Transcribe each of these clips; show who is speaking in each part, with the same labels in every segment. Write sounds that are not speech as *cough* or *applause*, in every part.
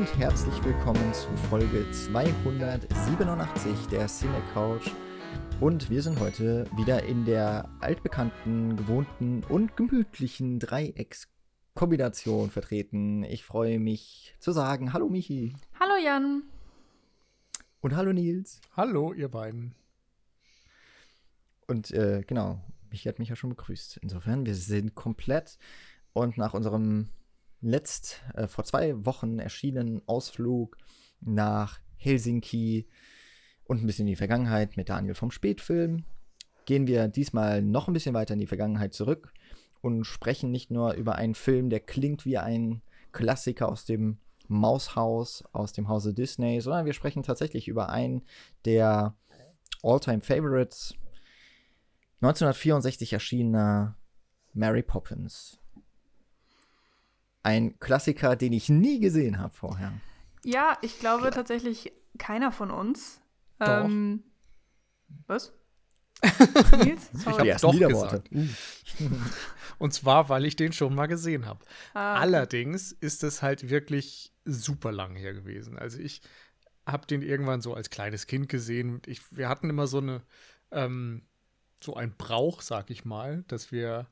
Speaker 1: und herzlich willkommen zu Folge 287 der Cine Couch. Und wir sind heute wieder in der altbekannten, gewohnten und gemütlichen Dreieckskombination vertreten. Ich freue mich zu sagen, hallo Michi.
Speaker 2: Hallo Jan.
Speaker 1: Und hallo Nils.
Speaker 3: Hallo ihr beiden.
Speaker 1: Und äh, genau, Michi hat mich ja schon begrüßt. Insofern, wir sind komplett und nach unserem letzt äh, vor zwei Wochen erschienenen Ausflug nach Helsinki und ein bisschen in die Vergangenheit mit Daniel vom Spätfilm. Gehen wir diesmal noch ein bisschen weiter in die Vergangenheit zurück und sprechen nicht nur über einen Film, der klingt wie ein Klassiker aus dem Maushaus, aus dem Hause Disney, sondern wir sprechen tatsächlich über einen der All-Time Favorites, 1964 erschienener Mary Poppins ein Klassiker, den ich nie gesehen habe vorher.
Speaker 2: Ja, ich glaube Klar. tatsächlich keiner von uns.
Speaker 3: Doch. Ähm,
Speaker 2: was? *laughs*
Speaker 3: Nils? Sorry. Ich habe doch gesagt. Uh. Und zwar, weil ich den schon mal gesehen habe. Ah. Allerdings ist es halt wirklich super lang her gewesen. Also ich habe den irgendwann so als kleines Kind gesehen. Ich, wir hatten immer so eine ähm, so ein Brauch, sag ich mal, dass wir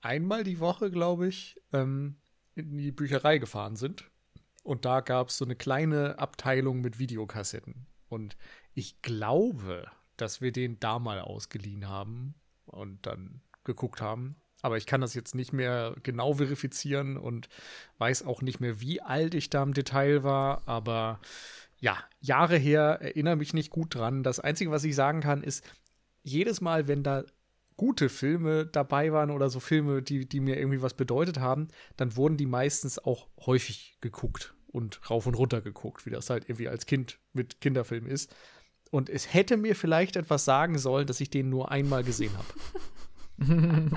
Speaker 3: einmal die Woche, glaube ich, ähm, in die Bücherei gefahren sind. Und da gab es so eine kleine Abteilung mit Videokassetten. Und ich glaube, dass wir den da mal ausgeliehen haben und dann geguckt haben. Aber ich kann das jetzt nicht mehr genau verifizieren und weiß auch nicht mehr, wie alt ich da im Detail war. Aber ja, Jahre her, erinnere mich nicht gut dran. Das Einzige, was ich sagen kann, ist, jedes Mal, wenn da gute Filme dabei waren oder so Filme, die, die mir irgendwie was bedeutet haben, dann wurden die meistens auch häufig geguckt und rauf und runter geguckt, wie das halt irgendwie als Kind mit Kinderfilm ist. Und es hätte mir vielleicht etwas sagen sollen, dass ich den nur einmal gesehen habe. *laughs*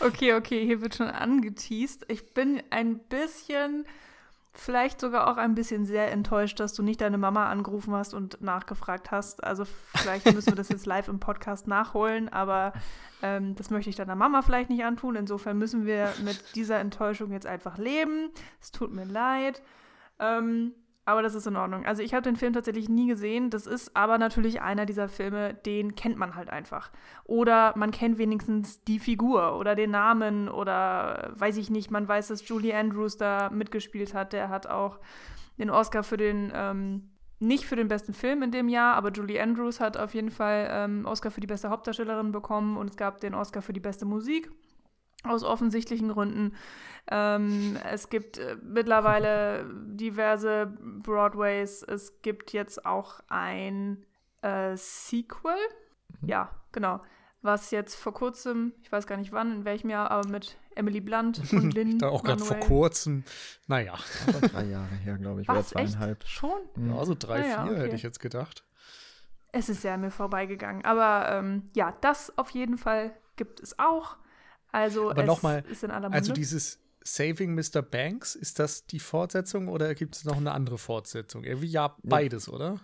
Speaker 2: okay, okay, hier wird schon angeteased. Ich bin ein bisschen vielleicht sogar auch ein bisschen sehr enttäuscht, dass du nicht deine Mama angerufen hast und nachgefragt hast. Also vielleicht müssen wir das jetzt live im Podcast nachholen, aber ähm, das möchte ich deiner Mama vielleicht nicht antun. Insofern müssen wir mit dieser Enttäuschung jetzt einfach leben. Es tut mir leid. Ähm, aber das ist in Ordnung. Also ich habe den Film tatsächlich nie gesehen. Das ist aber natürlich einer dieser Filme, den kennt man halt einfach. Oder man kennt wenigstens die Figur oder den Namen oder weiß ich nicht, man weiß, dass Julie Andrews da mitgespielt hat. Der hat auch den Oscar für den, ähm, nicht für den besten Film in dem Jahr, aber Julie Andrews hat auf jeden Fall ähm, Oscar für die beste Hauptdarstellerin bekommen und es gab den Oscar für die beste Musik aus offensichtlichen Gründen. Ähm, es gibt äh, mittlerweile diverse Broadways. Es gibt jetzt auch ein äh, Sequel. Mhm. Ja, genau. Was jetzt vor kurzem, ich weiß gar nicht wann, in welchem Jahr, aber mit Emily Blunt *laughs* und Lynn.
Speaker 3: da auch gerade vor kurzem. Naja.
Speaker 1: Aber drei Jahre her, glaube ich.
Speaker 2: Was, oder zweieinhalb. Echt? Schon?
Speaker 3: Ja, so also drei, naja, vier okay. hätte ich jetzt gedacht.
Speaker 2: Es ist sehr an mir vorbeigegangen. Aber ähm, ja, das auf jeden Fall gibt es auch. Also
Speaker 3: Aber nochmal, also dieses Saving Mr. Banks, ist das die Fortsetzung oder gibt es noch eine andere Fortsetzung? Irgendwie ja beides, ja. oder?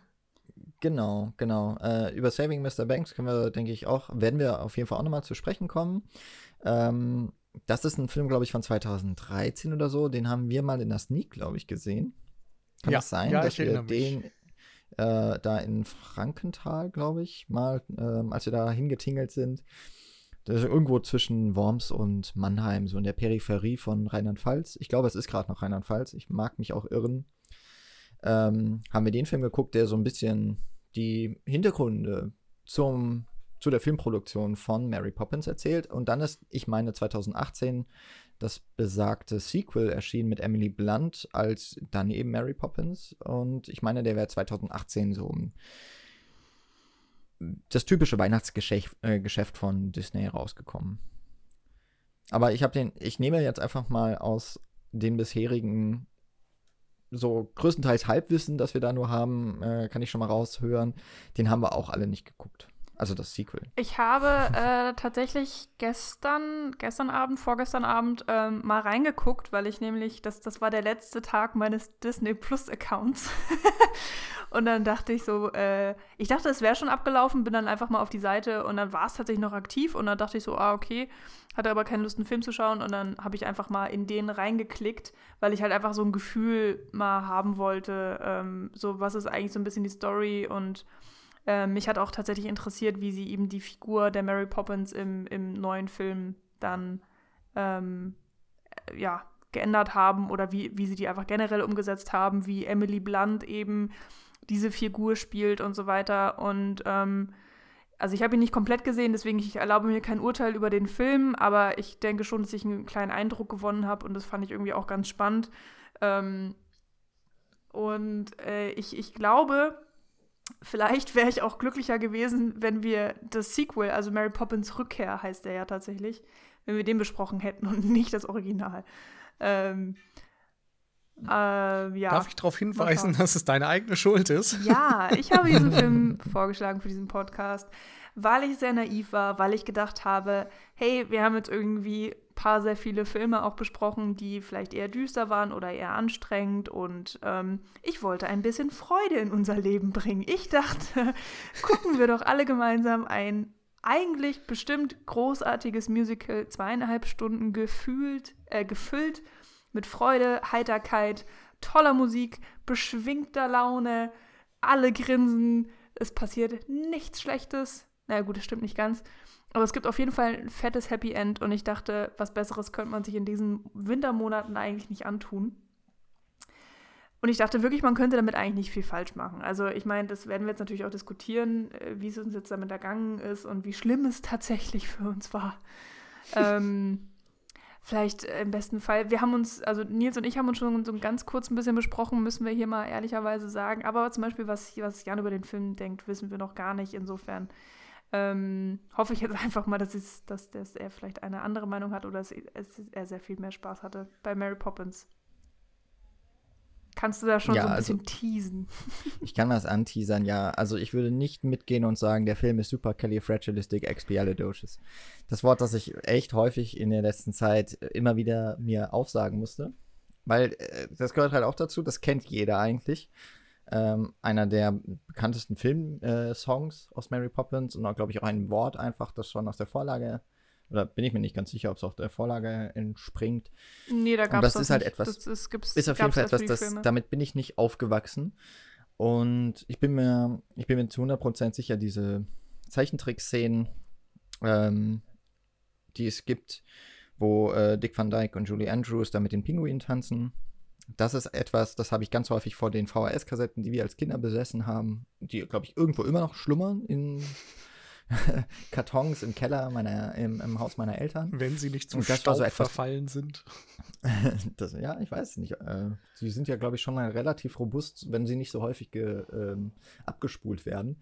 Speaker 1: Genau, genau. Äh, über Saving Mr. Banks können wir, denke ich, auch, werden wir auf jeden Fall auch nochmal zu sprechen kommen. Ähm, das ist ein Film, glaube ich, von 2013 oder so. Den haben wir mal in der Sneak, glaube ich, gesehen. Kann ja, das sein, ja, dass wir den äh, da in Frankenthal, glaube ich, mal, äh, als wir da hingetingelt sind, das ist irgendwo zwischen Worms und Mannheim, so in der Peripherie von Rheinland-Pfalz. Ich glaube, es ist gerade noch Rheinland-Pfalz. Ich mag mich auch irren. Ähm, haben wir den Film geguckt, der so ein bisschen die Hintergründe zum, zu der Filmproduktion von Mary Poppins erzählt. Und dann ist, ich meine, 2018 das besagte Sequel erschienen mit Emily Blunt als dann eben Mary Poppins. Und ich meine, der wäre 2018 so um das typische Weihnachtsgeschäft äh, von Disney rausgekommen. Aber ich habe den, ich nehme jetzt einfach mal aus den bisherigen so größtenteils Halbwissen, das wir da nur haben, äh, kann ich schon mal raushören. Den haben wir auch alle nicht geguckt. Also das Sequel.
Speaker 2: Ich habe äh, tatsächlich gestern, gestern Abend, vorgestern Abend ähm, mal reingeguckt, weil ich nämlich, das, das war der letzte Tag meines Disney Plus Accounts. *laughs* Und dann dachte ich so, äh, ich dachte, es wäre schon abgelaufen, bin dann einfach mal auf die Seite und dann war es tatsächlich noch aktiv und dann dachte ich so, ah, okay, hatte aber keine Lust, einen Film zu schauen und dann habe ich einfach mal in den reingeklickt, weil ich halt einfach so ein Gefühl mal haben wollte, ähm, so was ist eigentlich so ein bisschen die Story und äh, mich hat auch tatsächlich interessiert, wie sie eben die Figur der Mary Poppins im, im neuen Film dann ähm, äh, ja, geändert haben oder wie, wie sie die einfach generell umgesetzt haben, wie Emily Blunt eben diese Figur spielt und so weiter. Und ähm, also ich habe ihn nicht komplett gesehen, deswegen ich erlaube mir kein Urteil über den Film, aber ich denke schon, dass ich einen kleinen Eindruck gewonnen habe und das fand ich irgendwie auch ganz spannend. Ähm, und äh, ich, ich glaube, vielleicht wäre ich auch glücklicher gewesen, wenn wir das Sequel, also Mary Poppins Rückkehr heißt der ja tatsächlich, wenn wir den besprochen hätten und *laughs* nicht das Original. Ähm,
Speaker 3: äh, ja. Darf ich darauf hinweisen, dass es deine eigene Schuld ist?
Speaker 2: Ja, ich habe *laughs* diesen Film vorgeschlagen für diesen Podcast, weil ich sehr naiv war, weil ich gedacht habe, hey, wir haben jetzt irgendwie paar sehr viele Filme auch besprochen, die vielleicht eher düster waren oder eher anstrengend und ähm, ich wollte ein bisschen Freude in unser Leben bringen. Ich dachte, *laughs* gucken wir doch alle gemeinsam ein eigentlich bestimmt großartiges Musical, zweieinhalb Stunden gefühlt, äh, gefüllt mit Freude, Heiterkeit, toller Musik, beschwingter Laune, alle grinsen, es passiert nichts Schlechtes. Na naja, gut, das stimmt nicht ganz. Aber es gibt auf jeden Fall ein fettes Happy End und ich dachte, was Besseres könnte man sich in diesen Wintermonaten eigentlich nicht antun. Und ich dachte wirklich, man könnte damit eigentlich nicht viel falsch machen. Also ich meine, das werden wir jetzt natürlich auch diskutieren, äh, wie es uns jetzt damit ergangen ist und wie schlimm es tatsächlich für uns war. *laughs* ähm, vielleicht im besten Fall, wir haben uns, also Nils und ich haben uns schon so ganz kurz ein bisschen besprochen, müssen wir hier mal ehrlicherweise sagen. Aber zum Beispiel, was, was Jan über den Film denkt, wissen wir noch gar nicht. Insofern ähm, hoffe ich jetzt *laughs* einfach mal, dass, es, dass, dass er vielleicht eine andere Meinung hat oder dass er sehr viel mehr Spaß hatte bei Mary Poppins. Kannst du da schon ja, so ein also bisschen teasen? *laughs*
Speaker 1: Ich kann das anteasern, ja. Also ich würde nicht mitgehen und sagen, der Film ist super califragilistic expialidocious. Das Wort, das ich echt häufig in der letzten Zeit immer wieder mir aufsagen musste. Weil äh, das gehört halt auch dazu, das kennt jeder eigentlich. Ähm, einer der bekanntesten Filmsongs äh, aus Mary Poppins und auch, glaube ich, auch ein Wort einfach, das schon aus der Vorlage oder bin ich mir nicht ganz sicher, ob es auch der Vorlage entspringt.
Speaker 2: Nee, da gab es
Speaker 1: das. ist halt etwas. Das ist, ist auf jeden Fall etwas, das, damit bin ich nicht aufgewachsen. Und ich bin mir, ich bin mir zu 100% sicher, diese Zeichentrick-Szenen, ähm, die es gibt, wo äh, Dick Van Dyke und Julie Andrews da mit den Pinguinen tanzen. Das ist etwas, das habe ich ganz häufig vor den VHS-Kassetten, die wir als Kinder besessen haben, die, glaube ich, irgendwo immer noch schlummern in *laughs* Kartons im Keller meiner, im, im, Haus meiner Eltern.
Speaker 3: Wenn sie nicht zum Staub so etwas, verfallen sind. *laughs*
Speaker 1: das, ja, ich weiß nicht. Äh, sie sind ja, glaube ich, schon mal relativ robust, wenn sie nicht so häufig ge, ähm, abgespult werden.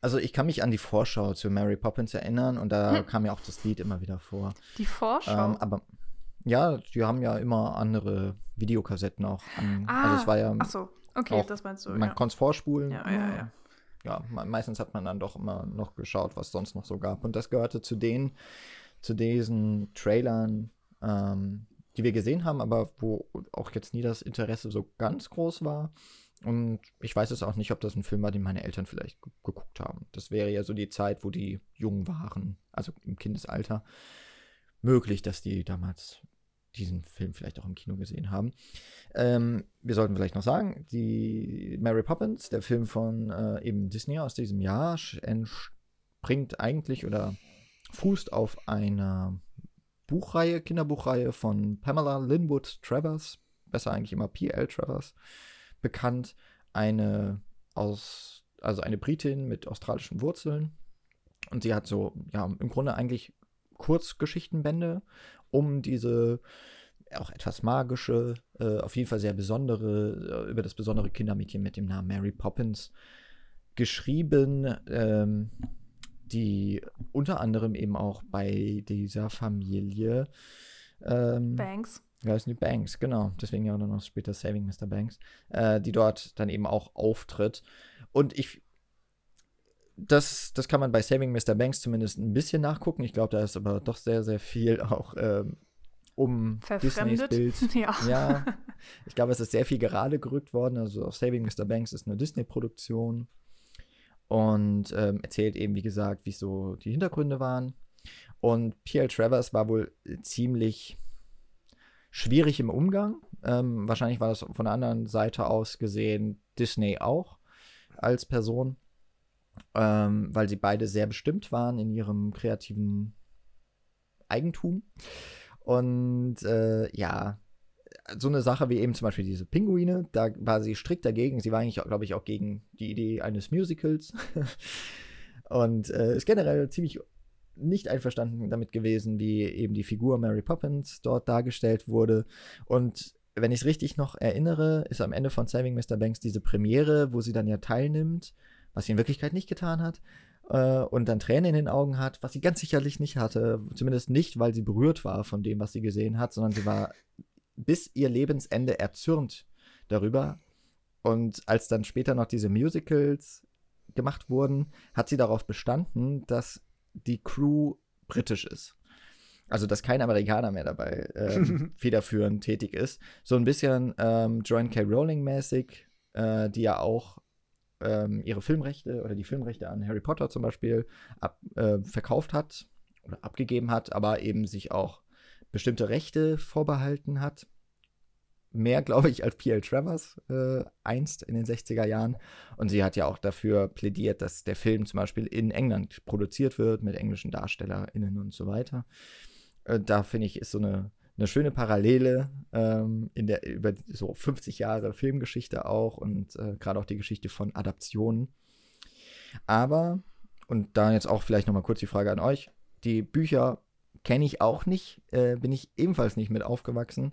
Speaker 1: Also ich kann mich an die Vorschau zu Mary Poppins erinnern und da hm. kam ja auch das Lied immer wieder vor.
Speaker 2: Die Vorschau?
Speaker 1: Ähm, aber ja, die haben ja immer andere Videokassetten auch an. Ah, also es war ja.
Speaker 2: Ach so, okay, auch, das meinst du.
Speaker 1: Man ja. konnte es vorspulen.
Speaker 2: Ja, ja, ja
Speaker 1: ja, meistens hat man dann doch immer noch geschaut, was sonst noch so gab. Und das gehörte zu den, zu diesen Trailern, ähm, die wir gesehen haben, aber wo auch jetzt nie das Interesse so ganz groß war. Und ich weiß es auch nicht, ob das ein Film war, den meine Eltern vielleicht geguckt haben. Das wäre ja so die Zeit, wo die jung waren, also im Kindesalter. Möglich, dass die damals diesen Film vielleicht auch im Kino gesehen haben. Ähm, wir sollten vielleicht noch sagen, die Mary Poppins, der Film von äh, eben Disney aus diesem Jahr, entspringt eigentlich oder fußt auf einer Buchreihe, Kinderbuchreihe von Pamela Linwood Travers, besser eigentlich immer P.L. Travers, bekannt, eine aus, also eine Britin mit australischen Wurzeln. Und sie hat so, ja, im Grunde eigentlich Kurzgeschichtenbände um diese auch etwas magische, äh, auf jeden Fall sehr besondere, äh, über das besondere Kindermädchen mit dem Namen Mary Poppins geschrieben, ähm, die unter anderem eben auch bei dieser Familie ähm,
Speaker 2: Banks.
Speaker 1: Ja, heißen die Banks, genau. Deswegen ja auch noch später Saving Mr. Banks, äh, die dort dann eben auch auftritt. Und ich das, das kann man bei Saving Mr. Banks zumindest ein bisschen nachgucken. Ich glaube, da ist aber doch sehr, sehr viel auch ähm, um Disneys Bild. *laughs*
Speaker 2: Ja.
Speaker 1: ja. ich glaube, es ist sehr viel gerade gerückt worden. Also Saving Mr. Banks ist eine Disney-Produktion und ähm, erzählt eben, wie gesagt, wie so die Hintergründe waren. Und P.L. Travers war wohl ziemlich schwierig im Umgang. Ähm, wahrscheinlich war das von der anderen Seite aus gesehen Disney auch als Person, ähm, weil sie beide sehr bestimmt waren in ihrem kreativen Eigentum. Und äh, ja, so eine Sache wie eben zum Beispiel diese Pinguine, da war sie strikt dagegen. Sie war eigentlich, glaube ich, auch gegen die Idee eines Musicals. *laughs* und äh, ist generell ziemlich nicht einverstanden damit gewesen, wie eben die Figur Mary Poppins dort dargestellt wurde. Und wenn ich es richtig noch erinnere, ist am Ende von Saving Mr. Banks diese Premiere, wo sie dann ja teilnimmt, was sie in Wirklichkeit nicht getan hat, äh, und dann Tränen in den Augen hat, was sie ganz sicherlich nicht hatte. Zumindest nicht, weil sie berührt war von dem, was sie gesehen hat, sondern sie war bis ihr Lebensende erzürnt darüber. Und als dann später noch diese Musicals gemacht wurden, hat sie darauf bestanden, dass die Crew britisch ist. Also, dass kein Amerikaner mehr dabei ähm, *laughs* federführend tätig ist. So ein bisschen ähm, Joan K. Rowling-mäßig, äh, die ja auch ähm, ihre Filmrechte oder die Filmrechte an Harry Potter zum Beispiel ab, äh, verkauft hat oder abgegeben hat, aber eben sich auch bestimmte Rechte vorbehalten hat. Mehr, *laughs* glaube ich, als P.L. Travers äh, einst in den 60er Jahren. Und sie hat ja auch dafür plädiert, dass der Film zum Beispiel in England produziert wird mit englischen DarstellerInnen und so weiter. Äh, da finde ich, ist so eine, eine schöne Parallele ähm, in der, über so 50 Jahre Filmgeschichte auch und äh, gerade auch die Geschichte von Adaptionen. Aber, und da jetzt auch vielleicht nochmal kurz die Frage an euch, die Bücher kenne ich auch nicht, äh, bin ich ebenfalls nicht mit aufgewachsen.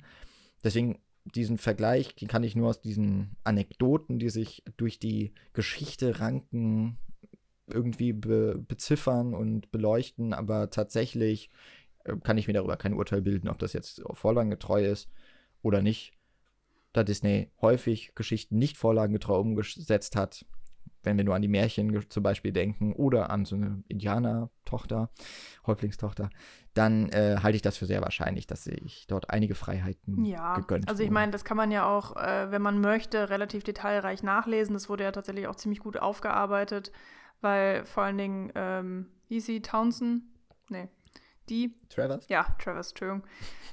Speaker 1: Deswegen diesen Vergleich den kann ich nur aus diesen Anekdoten, die sich durch die Geschichte ranken, irgendwie be beziffern und beleuchten, aber tatsächlich kann ich mir darüber kein Urteil bilden, ob das jetzt vorlagengetreu ist oder nicht. Da Disney häufig Geschichten nicht vorlagengetreu umgesetzt hat, wenn wir nur an die Märchen zum Beispiel denken oder an so eine Indianer-Tochter, Häuptlingstochter, dann äh, halte ich das für sehr wahrscheinlich, dass sich dort einige Freiheiten ja, gegönnt
Speaker 2: Also ich meine, das kann man ja auch, äh, wenn man möchte, relativ detailreich nachlesen. Das wurde ja tatsächlich auch ziemlich gut aufgearbeitet, weil vor allen Dingen, ähm, sie Townsend? Nee. Die?
Speaker 1: Travers?
Speaker 2: Ja, Travers, Entschuldigung.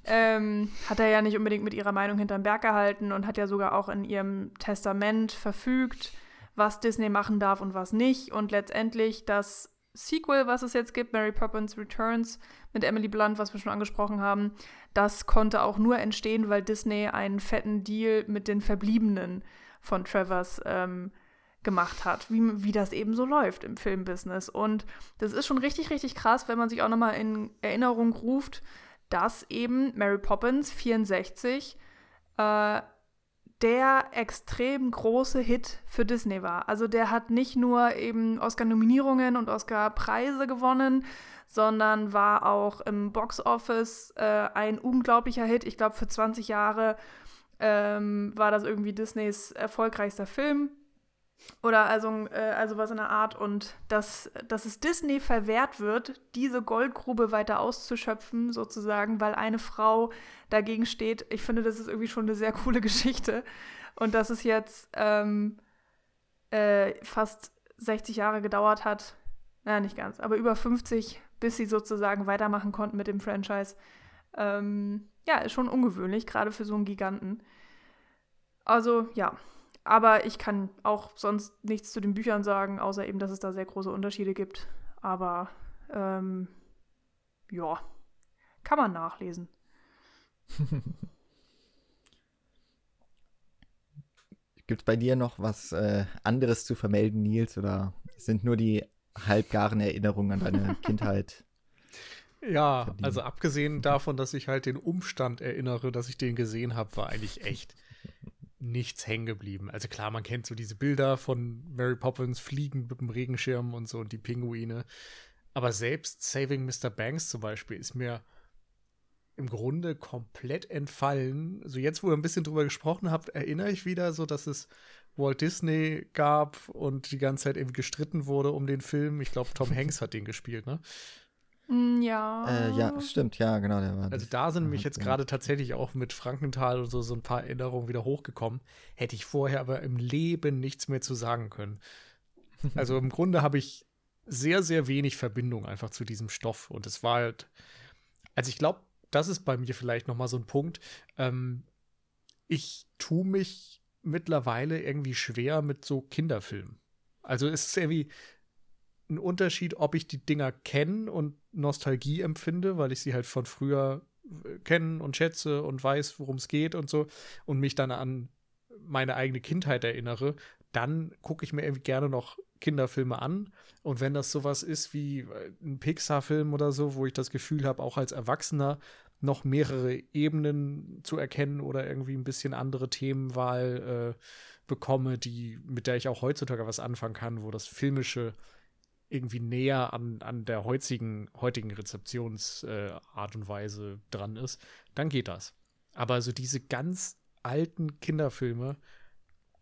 Speaker 2: ähm, hat er ja nicht unbedingt mit ihrer Meinung hinterm Berg gehalten und hat ja sogar auch in ihrem Testament verfügt, was Disney machen darf und was nicht. Und letztendlich das Sequel, was es jetzt gibt, Mary Poppins Returns mit Emily Blunt, was wir schon angesprochen haben, das konnte auch nur entstehen, weil Disney einen fetten Deal mit den Verbliebenen von Travers ähm, gemacht hat, wie, wie das eben so läuft im Filmbusiness. Und das ist schon richtig, richtig krass, wenn man sich auch nochmal in Erinnerung ruft, dass eben Mary Poppins 64 äh, der extrem große Hit für Disney war. Also der hat nicht nur eben Oscar-Nominierungen und Oscar-Preise gewonnen, sondern war auch im Box-Office äh, ein unglaublicher Hit. Ich glaube, für 20 Jahre ähm, war das irgendwie Disneys erfolgreichster Film. Oder also, äh, also was in der Art. Und dass, dass es Disney verwehrt wird, diese Goldgrube weiter auszuschöpfen, sozusagen, weil eine Frau dagegen steht. Ich finde, das ist irgendwie schon eine sehr coole *laughs* Geschichte. Und dass es jetzt ähm, äh, fast 60 Jahre gedauert hat, naja, nicht ganz, aber über 50, bis sie sozusagen weitermachen konnten mit dem Franchise. Ähm, ja, ist schon ungewöhnlich, gerade für so einen Giganten. Also, ja, aber ich kann auch sonst nichts zu den Büchern sagen, außer eben, dass es da sehr große Unterschiede gibt. Aber ähm, ja, kann man nachlesen. *laughs*
Speaker 1: Gibt es bei dir noch was äh, anderes zu vermelden, Nils? Oder sind nur die halbgaren Erinnerungen an deine *laughs* Kindheit?
Speaker 3: Ja, verblieben? also abgesehen davon, dass ich halt den Umstand erinnere, dass ich den gesehen habe, war eigentlich echt *laughs* nichts hängen geblieben. Also klar, man kennt so diese Bilder von Mary Poppins fliegen mit dem Regenschirm und so und die Pinguine. Aber selbst Saving Mr. Banks zum Beispiel ist mir im Grunde komplett entfallen. So jetzt, wo ihr ein bisschen drüber gesprochen habt, erinnere ich wieder so, dass es Walt Disney gab und die ganze Zeit irgendwie gestritten wurde um den Film. Ich glaube, Tom Hanks hat den gespielt, ne?
Speaker 2: Mm, ja.
Speaker 1: Äh, ja, stimmt, ja, genau, der war.
Speaker 3: Also da sind mich jetzt gerade tatsächlich auch mit Frankenthal und so, so ein paar Erinnerungen wieder hochgekommen. Hätte ich vorher aber im Leben nichts mehr zu sagen können. Also im Grunde habe ich sehr, sehr wenig Verbindung einfach zu diesem Stoff. Und es war halt, also ich glaube, das ist bei mir vielleicht noch mal so ein Punkt. Ähm, ich tue mich mittlerweile irgendwie schwer mit so Kinderfilmen. Also es ist irgendwie ein Unterschied, ob ich die Dinger kenne und Nostalgie empfinde, weil ich sie halt von früher äh, kennen und schätze und weiß, worum es geht und so und mich dann an meine eigene Kindheit erinnere, dann gucke ich mir irgendwie gerne noch Kinderfilme an. Und wenn das sowas ist wie äh, ein Pixar-Film oder so, wo ich das Gefühl habe, auch als Erwachsener noch mehrere Ebenen zu erkennen oder irgendwie ein bisschen andere Themenwahl äh, bekomme, die, mit der ich auch heutzutage was anfangen kann, wo das Filmische irgendwie näher an, an der heutigen, heutigen Rezeptionsart äh, und Weise dran ist, dann geht das. Aber so diese ganz alten Kinderfilme,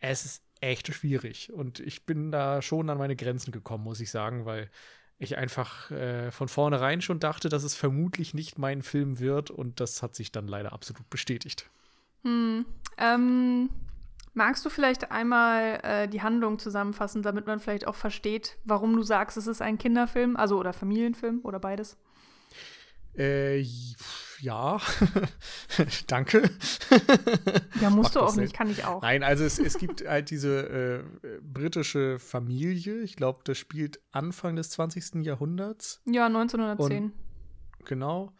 Speaker 3: es ist echt schwierig. Und ich bin da schon an meine Grenzen gekommen, muss ich sagen, weil ich einfach äh, von vornherein schon dachte, dass es vermutlich nicht mein Film wird. Und das hat sich dann leider absolut bestätigt.
Speaker 2: Hm. Ähm, magst du vielleicht einmal äh, die Handlung zusammenfassen, damit man vielleicht auch versteht, warum du sagst, es ist ein Kinderfilm, also oder Familienfilm oder beides?
Speaker 3: Äh, ja, *laughs* danke.
Speaker 2: Ja, musst du auch nicht, kann ich auch.
Speaker 3: Nein, also es, es *laughs* gibt halt diese äh, britische Familie, ich glaube, das spielt Anfang des 20. Jahrhunderts.
Speaker 2: Ja, 1910.
Speaker 3: Und, genau.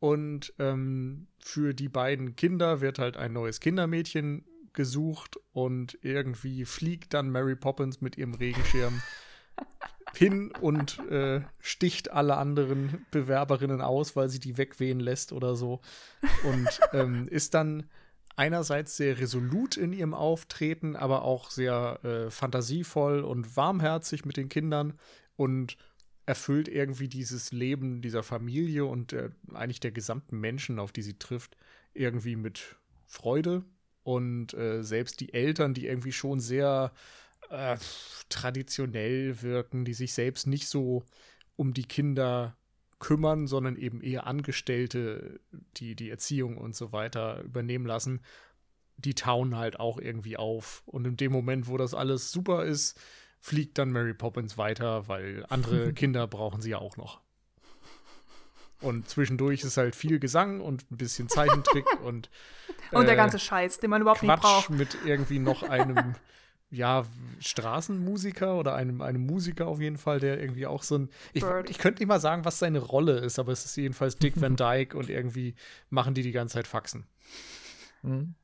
Speaker 3: Und ähm, für die beiden Kinder wird halt ein neues Kindermädchen gesucht und irgendwie fliegt dann Mary Poppins mit ihrem Regenschirm *laughs* hin und äh, sticht alle anderen Bewerberinnen aus, weil sie die wegwehen lässt oder so. Und *laughs* ähm, ist dann einerseits sehr resolut in ihrem Auftreten, aber auch sehr äh, fantasievoll und warmherzig mit den Kindern und erfüllt irgendwie dieses Leben dieser Familie und äh, eigentlich der gesamten Menschen, auf die sie trifft, irgendwie mit Freude. Und äh, selbst die Eltern, die irgendwie schon sehr äh, traditionell wirken, die sich selbst nicht so um die Kinder kümmern, sondern eben eher Angestellte, die die Erziehung und so weiter übernehmen lassen, die tauen halt auch irgendwie auf. Und in dem Moment, wo das alles super ist, fliegt dann Mary Poppins weiter, weil andere *laughs* Kinder brauchen sie ja auch noch. Und zwischendurch ist halt viel Gesang und ein bisschen Zeichentrick *laughs* und.
Speaker 2: und der äh, ganze Scheiß, den man überhaupt Quatsch nicht braucht.
Speaker 3: mit irgendwie noch einem ja, Straßenmusiker oder einem, einem Musiker auf jeden Fall, der irgendwie auch so ein. Ich, ich könnte nicht mal sagen, was seine Rolle ist, aber es ist jedenfalls Dick Van *laughs* Dyke und irgendwie machen die die ganze Zeit Faxen.
Speaker 2: Mhm.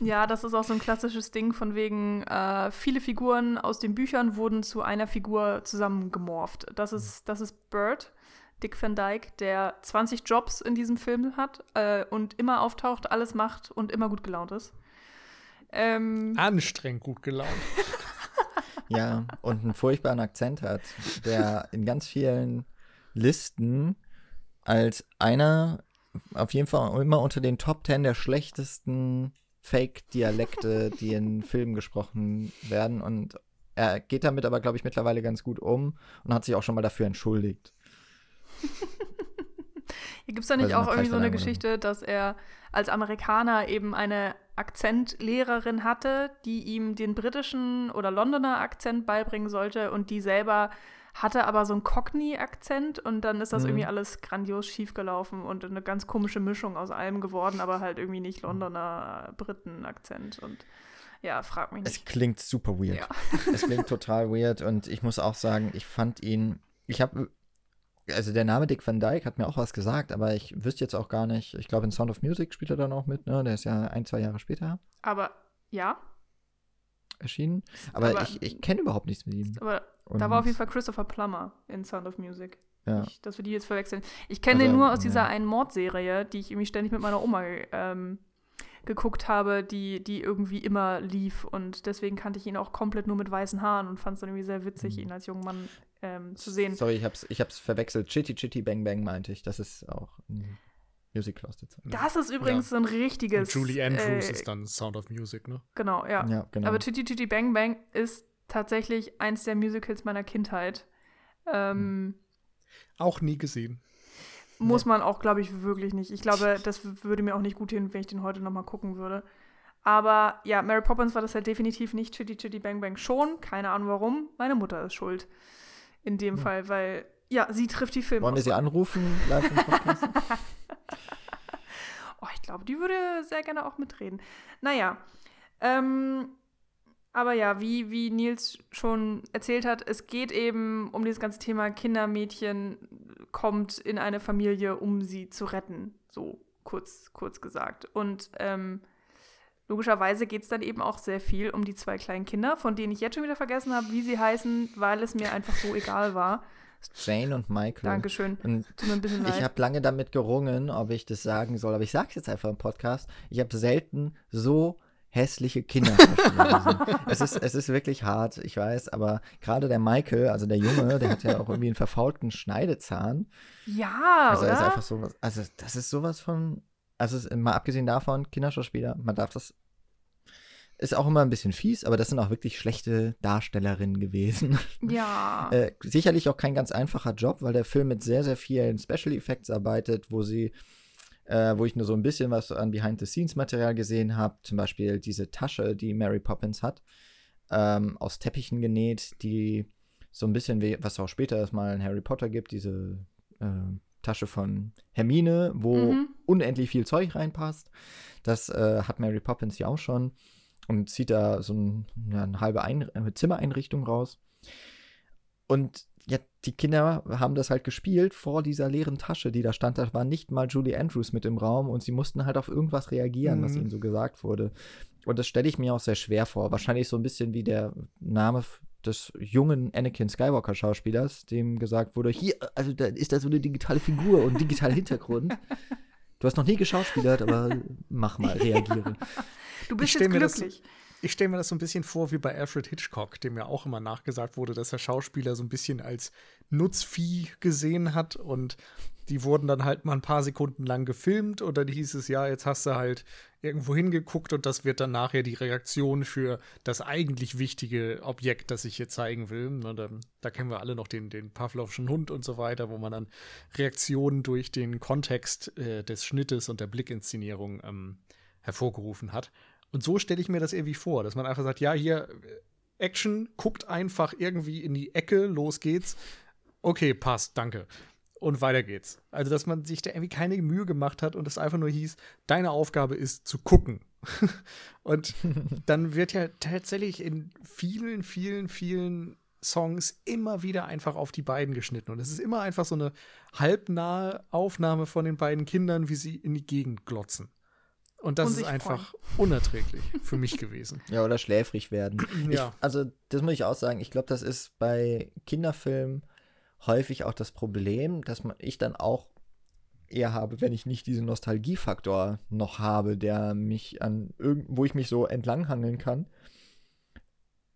Speaker 2: Ja, das ist auch so ein klassisches Ding von wegen, äh, viele Figuren aus den Büchern wurden zu einer Figur zusammengemorpht. Das ist, das ist Bird, Dick Van Dyke, der 20 Jobs in diesem Film hat äh, und immer auftaucht, alles macht und immer gut gelaunt ist.
Speaker 3: Ähm, Anstrengend gut gelaunt. *laughs*
Speaker 1: ja, und einen furchtbaren Akzent hat, der in ganz vielen Listen als einer auf jeden Fall immer unter den Top 10 der schlechtesten Fake-Dialekte, die in *laughs* Filmen gesprochen werden. Und er geht damit aber, glaube ich, mittlerweile ganz gut um und hat sich auch schon mal dafür entschuldigt. *laughs*
Speaker 2: Hier gibt es da nicht auch irgendwie so eine Geschichte, dass er als Amerikaner eben eine Akzentlehrerin hatte, die ihm den britischen oder Londoner Akzent beibringen sollte und die selber hatte aber so einen Cockney-Akzent und dann ist das mhm. irgendwie alles grandios schiefgelaufen und eine ganz komische Mischung aus allem geworden, aber halt irgendwie nicht Londoner Briten-Akzent und ja, frag mich nicht.
Speaker 1: Es klingt super weird. Ja. Es klingt total weird und ich muss auch sagen, ich fand ihn, ich habe also der Name Dick Van Dyke hat mir auch was gesagt, aber ich wüsste jetzt auch gar nicht. Ich glaube, in Sound of Music spielt er dann auch mit, ne? Der ist ja ein, zwei Jahre später.
Speaker 2: Aber ja.
Speaker 1: Erschienen. Aber, aber ich, ich kenne überhaupt nichts mit ihm.
Speaker 2: Aber Und da war auf jeden Fall Christopher Plummer in Sound of Music. Ja. Ich, dass wir die jetzt verwechseln. Ich kenne also, den nur aus dieser ja. einen Mordserie, die ich irgendwie ständig mit meiner Oma ähm, geguckt habe, die, die irgendwie immer lief. Und deswegen kannte ich ihn auch komplett nur mit weißen Haaren und fand es dann irgendwie sehr witzig, mhm. ihn als jungen Mann ähm, zu sehen.
Speaker 1: Sorry, ich hab's, ich hab's verwechselt. Chitty Chitty Bang Bang meinte ich. Das ist auch ein Musical aus der Zeit.
Speaker 2: Das ist übrigens ja. so ein richtiges.
Speaker 3: Und Julie Andrews äh, ist dann Sound of Music, ne?
Speaker 2: Genau, ja. ja genau. Aber Chitty Chitty Bang Bang ist tatsächlich eins der Musicals meiner Kindheit. Ähm,
Speaker 3: auch nie gesehen.
Speaker 2: muss man auch, glaube ich, wirklich nicht. Ich glaube, *laughs* das würde mir auch nicht gut hin, wenn ich den heute nochmal gucken würde. Aber ja, Mary Poppins war das halt definitiv nicht Chitty Chitty Bang Bang schon. Keine Ahnung warum. Meine Mutter ist schuld. In dem hm. Fall, weil, ja, sie trifft die Filme.
Speaker 1: Wollen wir sie anrufen live im Podcast? *laughs*
Speaker 2: oh, ich glaube, die würde sehr gerne auch mitreden. Naja, ähm, aber ja, wie, wie Nils schon erzählt hat, es geht eben um dieses ganze Thema Kindermädchen kommt in eine Familie, um sie zu retten. So kurz, kurz gesagt. Und ähm, logischerweise geht es dann eben auch sehr viel um die zwei kleinen Kinder, von denen ich jetzt schon wieder vergessen habe, wie sie heißen, weil es mir einfach so egal war.
Speaker 1: Jane und Michael.
Speaker 2: Dankeschön. Und.
Speaker 1: Ich habe lange damit gerungen, ob ich das sagen soll, aber ich sage es jetzt einfach im Podcast. Ich habe selten so hässliche Kinder *laughs* es, ist, es ist wirklich hart, ich weiß, aber gerade der Michael, also der Junge, der hat ja auch irgendwie einen verfaulten Schneidezahn.
Speaker 2: Ja,
Speaker 1: also
Speaker 2: oder?
Speaker 1: ist einfach sowas, also das ist sowas von, also mal abgesehen davon, Kinderschauspieler, man darf das, ist auch immer ein bisschen fies, aber das sind auch wirklich schlechte Darstellerinnen gewesen. *laughs*
Speaker 2: Ja.
Speaker 1: äh, sicherlich auch kein ganz einfacher Job, weil der Film mit sehr, sehr vielen Special Effects arbeitet, wo sie äh, wo ich nur so ein bisschen was an Behind-the-Scenes-Material gesehen habe. Zum Beispiel diese Tasche, die Mary Poppins hat, ähm, aus Teppichen genäht, die so ein bisschen wie, was auch später erstmal in Harry Potter gibt, diese äh, Tasche von Hermine, wo mhm. unendlich viel Zeug reinpasst. Das äh, hat Mary Poppins ja auch schon und zieht da so ein, eine halbe Ein Zimmereinrichtung raus. Und ja, die Kinder haben das halt gespielt vor dieser leeren Tasche, die da stand. Da war nicht mal Julie Andrews mit im Raum und sie mussten halt auf irgendwas reagieren, mhm. was ihnen so gesagt wurde. Und das stelle ich mir auch sehr schwer vor. Wahrscheinlich so ein bisschen wie der Name des jungen Anakin Skywalker Schauspielers, dem gesagt wurde, hier, also da ist da so eine digitale Figur und digitaler *laughs* Hintergrund. Du hast noch nie geschauspielert, aber mach mal, reagiere. *laughs*
Speaker 2: Du bist jetzt glücklich.
Speaker 3: Das, ich stelle mir das so ein bisschen vor wie bei Alfred Hitchcock, dem ja auch immer nachgesagt wurde, dass er Schauspieler so ein bisschen als Nutzvieh gesehen hat und die wurden dann halt mal ein paar Sekunden lang gefilmt und dann hieß es, ja, jetzt hast du halt irgendwo hingeguckt und das wird dann nachher die Reaktion für das eigentlich wichtige Objekt, das ich hier zeigen will. Da, da kennen wir alle noch den, den Pavlovschen Hund und so weiter, wo man dann Reaktionen durch den Kontext äh, des Schnittes und der Blickinszenierung ähm, hervorgerufen hat. Und so stelle ich mir das irgendwie vor, dass man einfach sagt, ja, hier Action, guckt einfach irgendwie in die Ecke, los geht's. Okay, passt, danke. Und weiter geht's. Also, dass man sich da irgendwie keine Mühe gemacht hat und es einfach nur hieß, deine Aufgabe ist zu gucken. *laughs* und *laughs* dann wird ja tatsächlich in vielen, vielen, vielen Songs immer wieder einfach auf die beiden geschnitten. Und es ist immer einfach so eine halbnahe Aufnahme von den beiden Kindern, wie sie in die Gegend glotzen. Und das und ist einfach freuen. unerträglich für mich gewesen. *laughs*
Speaker 1: Ja, oder schläfrig werden. ja. Ich, also, das muss ich auch sagen. Ich glaube, das ist bei Kinderfilmen häufig auch das Problem, dass man, ich dann auch eher habe, wenn ich nicht diesen Nostalgiefaktor noch habe, der mich an wo ich mich so entlanghangeln kann.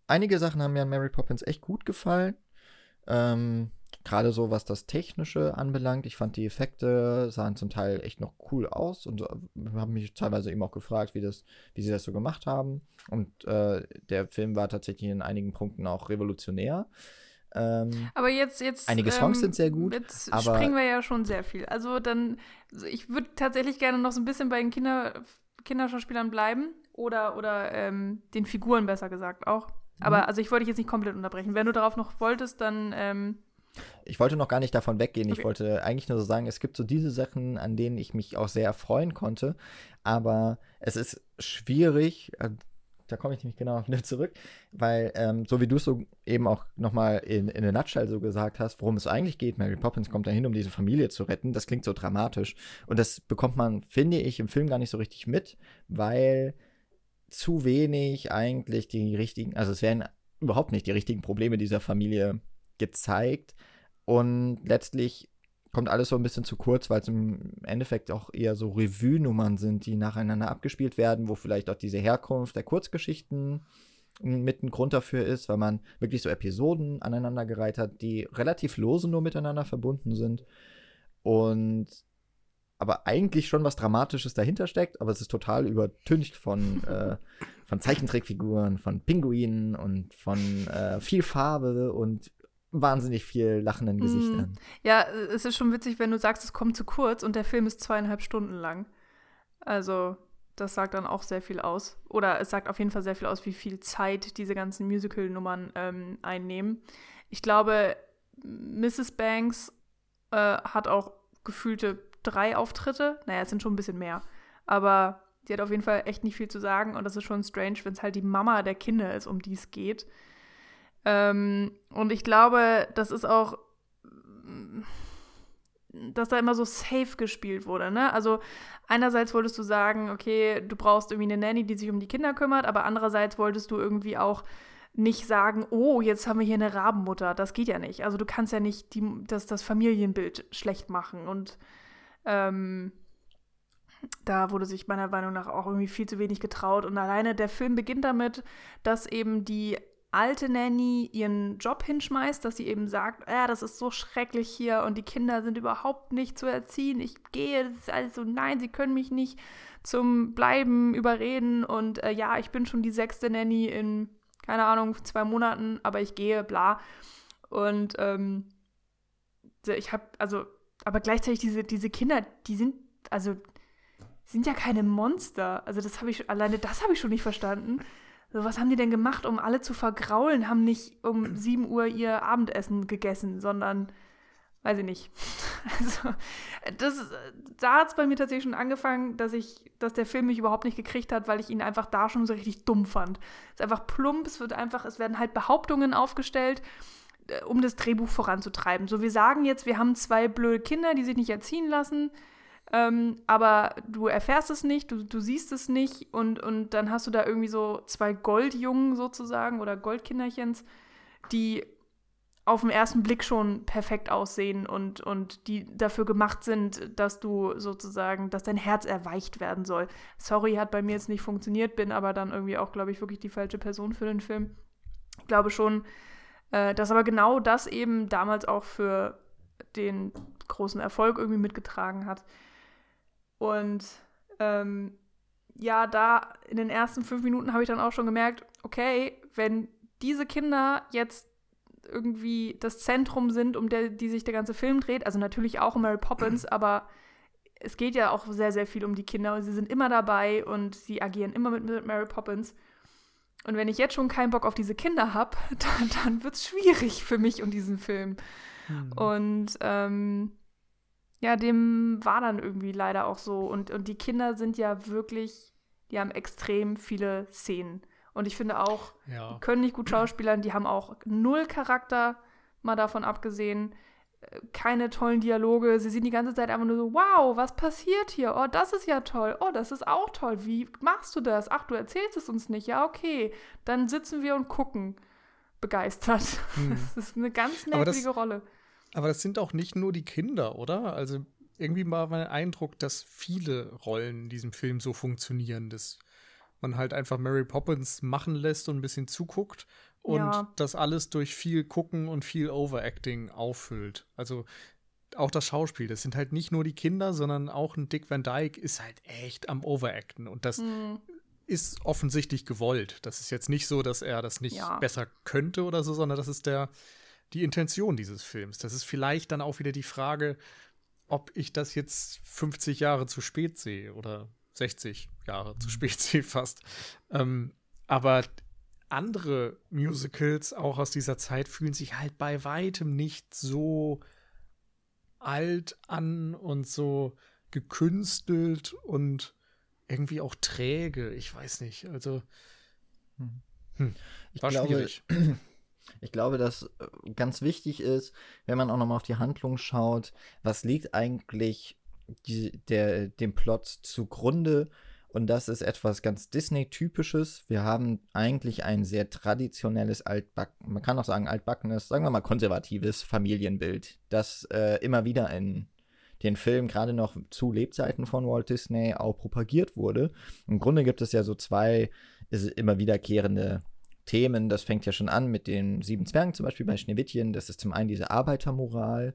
Speaker 1: Einige Sachen haben mir an Mary Poppins echt gut gefallen. Ähm, Gerade so, was das Technische anbelangt. Ich fand die Effekte sahen zum Teil echt noch cool aus und habe mich teilweise eben auch gefragt, wie, das, wie sie das so gemacht haben. Und äh, der Film war tatsächlich in einigen Punkten auch revolutionär. Ähm,
Speaker 2: aber jetzt, jetzt.
Speaker 1: Einige Songs ähm, sind sehr gut.
Speaker 2: Jetzt aber springen wir ja schon sehr viel. Also dann, ich würde tatsächlich gerne noch so ein bisschen bei den Kinder, Kinderschauspielern bleiben oder, oder ähm, den Figuren besser gesagt auch. Aber mhm. also ich wollte dich jetzt nicht komplett unterbrechen. Wenn du darauf noch wolltest, dann ähm,
Speaker 1: ich wollte noch gar nicht davon weggehen. Okay. Ich wollte eigentlich nur so sagen, es gibt so diese Sachen, an denen ich mich auch sehr erfreuen konnte. Aber es ist schwierig, äh, da komme ich nämlich genau *laughs* wieder zurück, weil ähm, so wie du es so eben auch nochmal in, in der Nutshell so gesagt hast, worum es eigentlich geht, Mary Poppins kommt dahin, um diese Familie zu retten, das klingt so dramatisch. Und das bekommt man, finde ich, im Film gar nicht so richtig mit, weil zu wenig eigentlich die richtigen, also es werden überhaupt nicht die richtigen Probleme dieser Familie gezeigt. Und letztlich kommt alles so ein bisschen zu kurz, weil es im Endeffekt auch eher so Revue-Nummern sind, die nacheinander abgespielt werden, wo vielleicht auch diese Herkunft der Kurzgeschichten mit ein Grund dafür ist, weil man wirklich so Episoden aneinandergereiht hat, die relativ lose nur miteinander verbunden sind. Und aber eigentlich schon was Dramatisches dahinter steckt, aber es ist total übertüncht von, *laughs* äh, von Zeichentrickfiguren, von Pinguinen und von äh, viel Farbe und wahnsinnig viel lachenden mhm. Gesichtern.
Speaker 2: Ja, es ist schon witzig, wenn du sagst, es kommt zu kurz und der Film ist zweieinhalb Stunden lang. Also, das sagt dann auch sehr viel aus. Oder es sagt auf jeden Fall sehr viel aus, wie viel Zeit diese ganzen Musical-Nummern ähm, einnehmen. Ich glaube, Mrs. Banks äh, hat auch gefühlte drei Auftritte. Naja, es sind schon ein bisschen mehr. Aber die hat auf jeden Fall echt nicht viel zu sagen. Und das ist schon strange, wenn es halt die Mama der Kinder ist, um die es geht. Ähm, und ich glaube, das ist auch, dass da immer so safe gespielt wurde. Ne? Also einerseits wolltest du sagen, okay, du brauchst irgendwie eine Nanny, die sich um die Kinder kümmert, aber andererseits wolltest du irgendwie auch nicht sagen, oh, jetzt haben wir hier eine Rabenmutter. Das geht ja nicht. Also du kannst ja nicht die, das, das Familienbild schlecht machen. Und ähm, da wurde sich meiner Meinung nach auch irgendwie viel zu wenig getraut. Und alleine der Film beginnt damit, dass eben die alte Nanny ihren Job hinschmeißt, dass sie eben sagt, ja, das ist so schrecklich hier und die Kinder sind überhaupt nicht zu erziehen. Ich gehe, das ist alles so, nein, sie können mich nicht zum Bleiben überreden und äh, ja, ich bin schon die sechste Nanny in, keine Ahnung, zwei Monaten, aber ich gehe, bla. Und ähm, ich habe, also, aber gleichzeitig diese, diese Kinder, die sind, also, sind ja keine Monster. Also das habe ich, alleine das habe ich schon nicht verstanden. So, was haben die denn gemacht, um alle zu vergraulen? Haben nicht um *clears throat* 7 Uhr ihr Abendessen gegessen, sondern, weiß ich nicht. *laughs* Also, das, da hat es bei mir tatsächlich schon angefangen, dass ich, dass der Film mich überhaupt nicht gekriegt hat, weil ich ihn einfach da schon so richtig dumm fand. Es ist einfach plump, es wird einfach, es werden halt Behauptungen aufgestellt, äh, um das Drehbuch voranzutreiben. So, wir sagen jetzt, wir haben zwei blöde Kinder, die sich nicht erziehen lassen ähm, aber du erfährst es nicht, du, du siehst es nicht und, und dann hast du da irgendwie so zwei Goldjungen sozusagen oder Goldkinderchens, die auf den ersten Blick schon perfekt aussehen und, und die dafür gemacht sind, dass du sozusagen, dass dein Herz erweicht werden soll. Sorry, hat bei mir jetzt nicht funktioniert, bin aber dann irgendwie auch, glaube ich, wirklich die falsche Person für den Film. Ich glaube schon, äh, dass aber genau das eben damals auch für den großen Erfolg irgendwie mitgetragen hat. Und ähm, ja, da in den ersten fünf Minuten habe ich dann auch schon gemerkt, okay, wenn diese Kinder jetzt irgendwie das Zentrum sind, um der, die sich der ganze Film dreht, also natürlich auch um Mary Poppins, *clears throat* aber es geht ja auch sehr, sehr viel um die Kinder und sie sind immer dabei und sie agieren immer mit, mit Mary Poppins. Und wenn ich jetzt schon keinen Bock auf diese Kinder habe, *laughs* dann, dann wird es schwierig für mich und diesen Film. Hm. Und ähm, ja, dem war dann irgendwie leider auch so. Und, und die Kinder sind ja wirklich, die haben extrem viele Szenen. Und ich finde auch, ja. können nicht gut schauspielern, die haben auch null Charakter, mal davon abgesehen. Äh, keine tollen Dialoge. Sie sind die ganze Zeit einfach nur so, wow, was passiert hier? Oh, das ist ja toll. Oh, das ist auch toll. Wie machst du das? Ach, du erzählst es uns nicht. Ja, okay. Dann sitzen wir und gucken. Begeistert. Hm. *laughs* Das ist eine ganz nervige Rolle.
Speaker 3: Aber das sind auch nicht nur die Kinder, oder? Also irgendwie war mein Eindruck, dass viele Rollen in diesem Film so funktionieren, dass man halt einfach Mary Poppins machen lässt und ein bisschen zuguckt und ja. das alles durch viel Gucken und viel Overacting auffüllt. Also auch das Schauspiel, das sind halt nicht nur die Kinder, sondern auch ein Dick Van Dyke ist halt echt am Overacten und das mhm. ist offensichtlich gewollt. Das ist jetzt nicht so, dass er das nicht ja. besser könnte oder so, sondern das ist der die Intention dieses Films. Das ist vielleicht dann auch wieder die Frage, ob ich das jetzt 50 Jahre zu spät sehe oder 60 Jahre zu mhm. spät *laughs* sehe fast. Ähm, aber andere Musicals auch aus dieser Zeit fühlen sich halt bei weitem nicht so alt an und so gekünstelt und irgendwie auch träge. Ich weiß nicht. Also
Speaker 1: hm. Hm, ich war glaube, schwierig. *clears throat* Ich glaube, dass äh, ganz wichtig ist, wenn man auch nochmal auf die Handlung schaut, was liegt eigentlich die, der, dem Plot zugrunde? Und das ist etwas ganz Disney-typisches. Wir haben eigentlich ein sehr traditionelles, altbacken, man kann auch sagen altbackenes, sagen wir mal konservatives Familienbild, das äh, immer wieder in den Film gerade noch zu Lebzeiten von Walt Disney auch propagiert wurde. Im Grunde gibt es ja so zwei immer wiederkehrende Themen. Das fängt ja schon an mit den sieben Zwergen, zum Beispiel bei Schneewittchen. Das ist zum einen diese Arbeitermoral.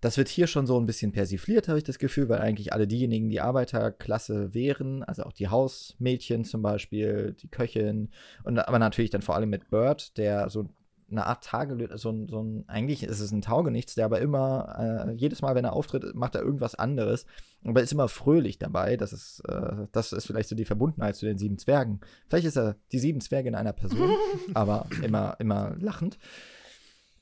Speaker 1: Das wird hier schon so ein bisschen persifliert, habe ich das Gefühl, weil eigentlich alle diejenigen, die Arbeiterklasse wären, also auch die Hausmädchen zum Beispiel, die Köchin, und aber natürlich dann vor allem mit Bird, der so eine Art Tagelöhner, so ein, so ein, eigentlich ist es ein Taugenichts, der aber immer, äh, jedes Mal, wenn er auftritt, macht er irgendwas anderes. Aber ist immer fröhlich dabei. Das ist, äh, das ist vielleicht so die Verbundenheit zu den sieben Zwergen. Vielleicht ist er die sieben Zwerge in einer Person, *laughs* aber immer, immer lachend.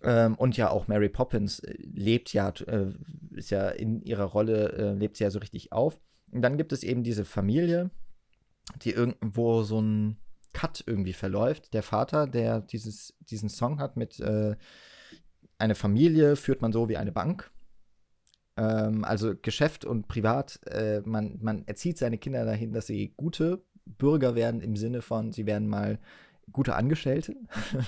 Speaker 1: Ähm, und ja, auch Mary Poppins äh, lebt ja, äh, ist ja in ihrer Rolle, äh, lebt sie ja so richtig auf. Und dann gibt es eben diese Familie, die irgendwo so ein Cut irgendwie verläuft. Der Vater, der dieses, diesen Song hat mit äh, eine Familie führt man so wie eine Bank. Ähm, also Geschäft und Privat, äh, man, man erzieht seine Kinder dahin, dass sie gute Bürger werden im Sinne von, sie werden mal gute Angestellte.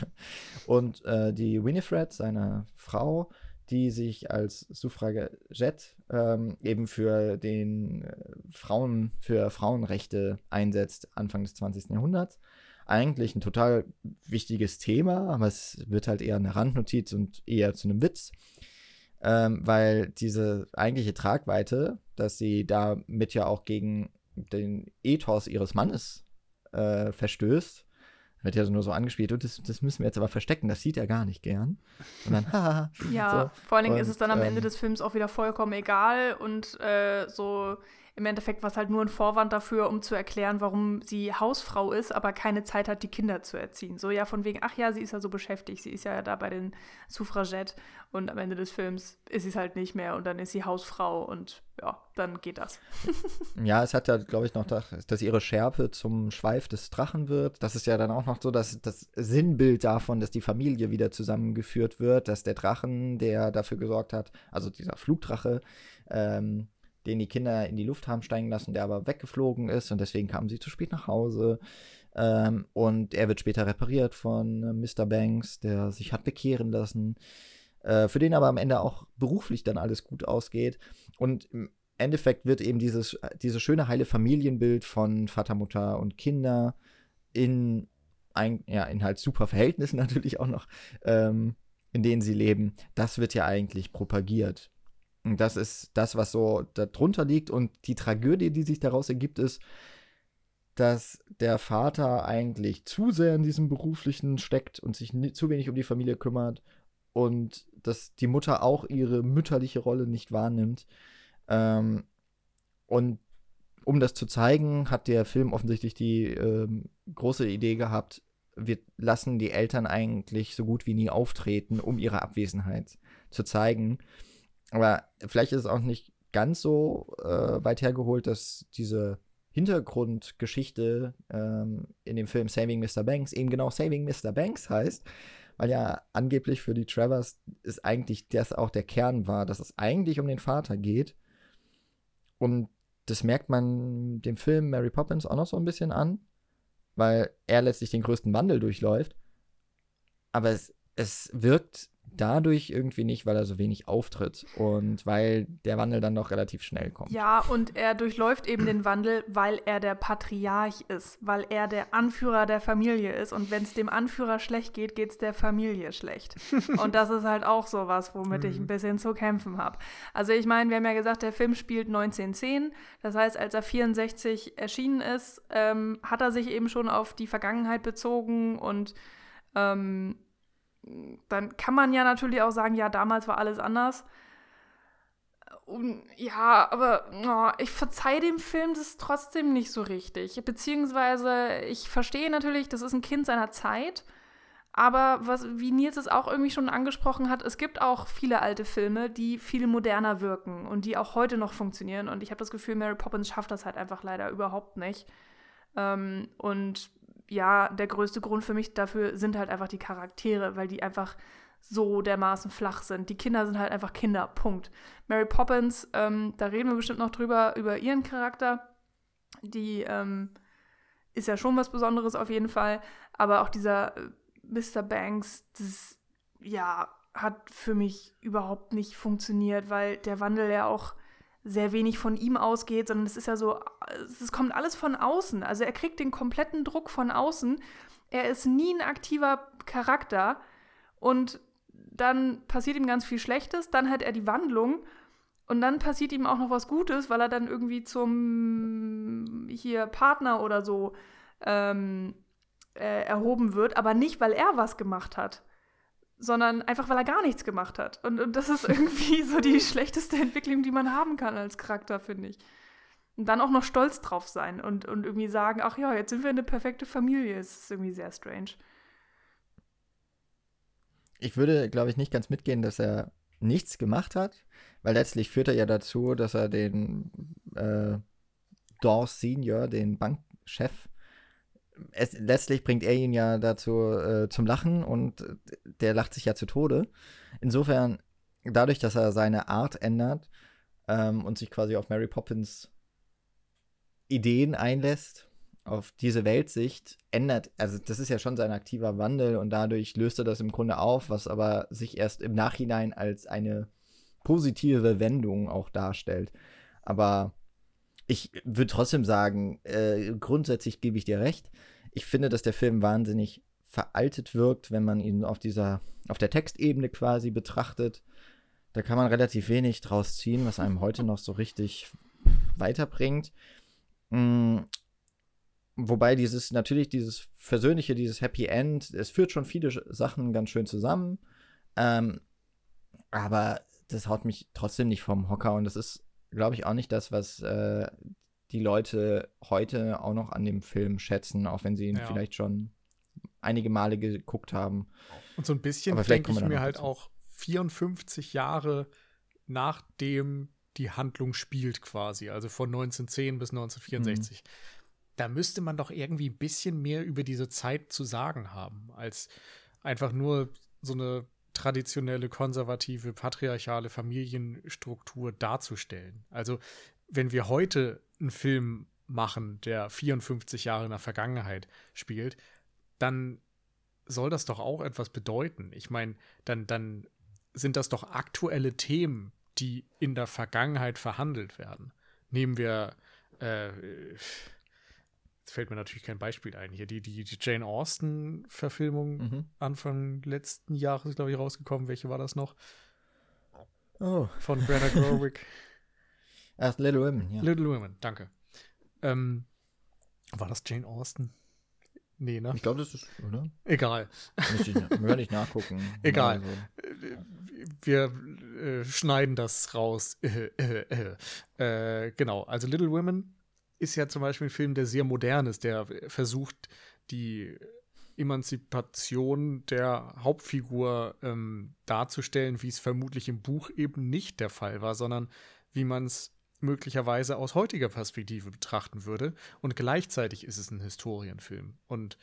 Speaker 1: *laughs* und äh, die Winifred, seine Frau, die sich als Suffragette ähm, eben für den äh, Frauen, für Frauenrechte einsetzt, Anfang des 20. Jahrhunderts. Eigentlich ein total wichtiges Thema, aber es wird halt eher eine Randnotiz und eher zu einem Witz. Ähm, weil diese eigentliche Tragweite, dass sie damit ja auch gegen den Ethos ihres Mannes äh, verstößt, wird ja nur so angespielt, und das, das, müssen wir jetzt aber verstecken, das sieht er gar nicht gern. Und dann, *laughs* haha.
Speaker 2: ja, so. vor allen Dingen und, ist es dann am ähm, Ende des Films auch wieder vollkommen egal und äh, so im Endeffekt war es halt nur ein Vorwand dafür, um zu erklären, warum sie Hausfrau ist, aber keine Zeit hat, die Kinder zu erziehen. So ja, von wegen, ach ja, sie ist ja so beschäftigt, sie ist ja da bei den Suffragettes und am Ende des Films ist sie es halt nicht mehr und dann ist sie Hausfrau und ja, dann geht das. *laughs*
Speaker 1: ja, es hat ja, glaube ich, noch, dass ihre Schärpe zum Schweif des Drachen wird. Das ist ja dann auch noch so dass das Sinnbild davon, dass die Familie wieder zusammengeführt wird, dass der Drachen, der dafür gesorgt hat, also dieser Flugdrache, ähm, den die Kinder in die Luft haben steigen lassen, der aber weggeflogen ist und deswegen kamen sie zu spät nach Hause. Ähm, und er wird später repariert von äh, Mr. Banks, der sich hat bekehren lassen, äh, für den aber am Ende auch beruflich dann alles gut ausgeht. Und im Endeffekt wird eben dieses, dieses schöne, heile Familienbild von Vater, Mutter und Kinder in, ein, ja, in halt super Verhältnissen *laughs* natürlich auch noch, ähm, in denen sie leben, das wird ja eigentlich propagiert. Das ist das, was so darunter liegt. Und die Tragödie, die sich daraus ergibt, ist, dass der Vater eigentlich zu sehr in diesem Beruflichen steckt und sich zu wenig um die Familie kümmert und dass die Mutter auch ihre mütterliche Rolle nicht wahrnimmt. Ähm, und um das zu zeigen, hat der Film offensichtlich die ähm, große Idee gehabt, wir lassen die Eltern eigentlich so gut wie nie auftreten, um ihre Abwesenheit zu zeigen. Aber vielleicht ist es auch nicht ganz so äh, weit hergeholt, dass diese Hintergrundgeschichte ähm, in dem Film Saving Mr. Banks eben genau Saving Mr. Banks heißt, weil ja angeblich für die Travers ist eigentlich das auch der Kern war, dass es eigentlich um den Vater geht. Und das merkt man dem Film Mary Poppins auch noch so ein bisschen an, weil er letztlich den größten Wandel durchläuft. Aber es, es wirkt dadurch irgendwie nicht, weil er so wenig auftritt und weil der Wandel dann doch relativ schnell kommt.
Speaker 2: Ja, und er durchläuft eben den Wandel, weil er der Patriarch ist, weil er der Anführer der Familie ist und wenn es dem Anführer schlecht geht, geht es der Familie schlecht. *laughs* und das ist halt auch so was, womit ich ein mhm. bisschen zu kämpfen habe. Also ich meine, wir haben ja gesagt, der Film spielt 1910, das heißt, als er 64 erschienen ist, ähm, hat er sich eben schon auf die Vergangenheit bezogen und ähm, dann kann man ja natürlich auch sagen, ja, damals war alles anders. Und ja, aber oh, ich verzeihe dem Film das trotzdem nicht so richtig. Beziehungsweise, ich verstehe natürlich, das ist ein Kind seiner Zeit. Aber was, wie Nils es auch irgendwie schon angesprochen hat, es gibt auch viele alte Filme, die viel moderner wirken und die auch heute noch funktionieren. Und ich habe das Gefühl, Mary Poppins schafft das halt einfach leider überhaupt nicht. Ähm, und ja, der größte Grund für mich dafür sind halt einfach die Charaktere, weil die einfach so dermaßen flach sind. Die Kinder sind halt einfach Kinder, Punkt. Mary Poppins, ähm, da reden wir bestimmt noch drüber, über ihren Charakter. Die ähm, ist ja schon was Besonderes auf jeden Fall. Aber auch dieser äh, Mr. Banks, das, ja, hat für mich überhaupt nicht funktioniert, weil der Wandel ja auch sehr wenig von ihm ausgeht, sondern es ist ja so, es kommt alles von außen. Also er kriegt den kompletten Druck von außen. Er ist nie ein aktiver Charakter und dann passiert ihm ganz viel Schlechtes, dann hat er die Wandlung und dann passiert ihm auch noch was Gutes, weil er dann irgendwie zum hier Partner oder so ähm, äh, erhoben wird, aber nicht, weil er was gemacht hat, sondern einfach, weil er gar nichts gemacht hat. Und, und das ist *laughs* irgendwie so die schlechteste Entwicklung, die man haben kann als Charakter, finde ich. Und dann auch noch stolz drauf sein und, und irgendwie sagen, ach ja, jetzt sind wir eine perfekte Familie. Es ist irgendwie sehr strange.
Speaker 1: Ich würde, glaube ich, nicht ganz mitgehen, dass er nichts gemacht hat, weil letztlich führt er ja dazu, dass er den äh, Dawes Senior, den Bankchef, es, letztlich bringt er ihn ja dazu äh, zum Lachen und der lacht sich ja zu Tode. Insofern, dadurch, dass er seine Art ändert ähm, und sich quasi auf Mary Poppins Ideen einlässt, auf diese Weltsicht, ändert, also das ist ja schon sein aktiver Wandel und dadurch löst er das im Grunde auf, was aber sich erst im Nachhinein als eine positive Wendung auch darstellt. Aber ich würde trotzdem sagen, äh, grundsätzlich gebe ich dir recht. Ich finde, dass der Film wahnsinnig veraltet wirkt, wenn man ihn auf dieser, auf der Textebene quasi betrachtet. Da kann man relativ wenig draus ziehen, was einem heute noch so richtig weiterbringt. Mhm. Wobei dieses, natürlich dieses Versöhnliche, dieses Happy End, es führt schon viele Sachen ganz schön zusammen. Ähm, aber das haut mich trotzdem nicht vom Hocker und das ist glaube ich, auch nicht das, was äh, die Leute heute auch noch an dem Film schätzen, auch wenn sie ihn ja. vielleicht schon einige Male geguckt haben.
Speaker 3: Und so ein bisschen denke ich mir halt dazu. auch 54 Jahre nachdem die Handlung spielt quasi, also von 1910 bis 1964. Mhm. Da müsste man doch irgendwie ein bisschen mehr über diese Zeit zu sagen haben, als einfach nur so eine traditionelle, konservative, patriarchale Familienstruktur darzustellen. Also, wenn wir heute einen Film machen, der 54 Jahre in der Vergangenheit spielt, dann soll das doch auch etwas bedeuten. Ich meine, dann, dann sind das doch aktuelle Themen, die in der Vergangenheit verhandelt werden. Nehmen wir äh, Jetzt fällt mir natürlich kein Beispiel ein. Hier die, die, die Jane Austen-Verfilmung mhm. Anfang letzten Jahres, glaube ich, rausgekommen. Welche war das noch? Oh. Von Greta *laughs* Gerwig.
Speaker 1: Ach, Little Women, ja.
Speaker 3: Little Women, danke. Ähm, war das Jane Austen? Nee, ne?
Speaker 1: Ich glaube, das ist, oder?
Speaker 3: Egal.
Speaker 1: Müsste ich, nicht *laughs* nachgucken.
Speaker 3: Egal. Also. Wir äh, schneiden das raus. *laughs* äh, genau, also Little Women ist ja zum Beispiel ein Film, der sehr modern ist, der versucht, die Emanzipation der Hauptfigur ähm, darzustellen, wie es vermutlich im Buch eben nicht der Fall war, sondern wie man es möglicherweise aus heutiger Perspektive betrachten würde. Und gleichzeitig ist es ein Historienfilm. Und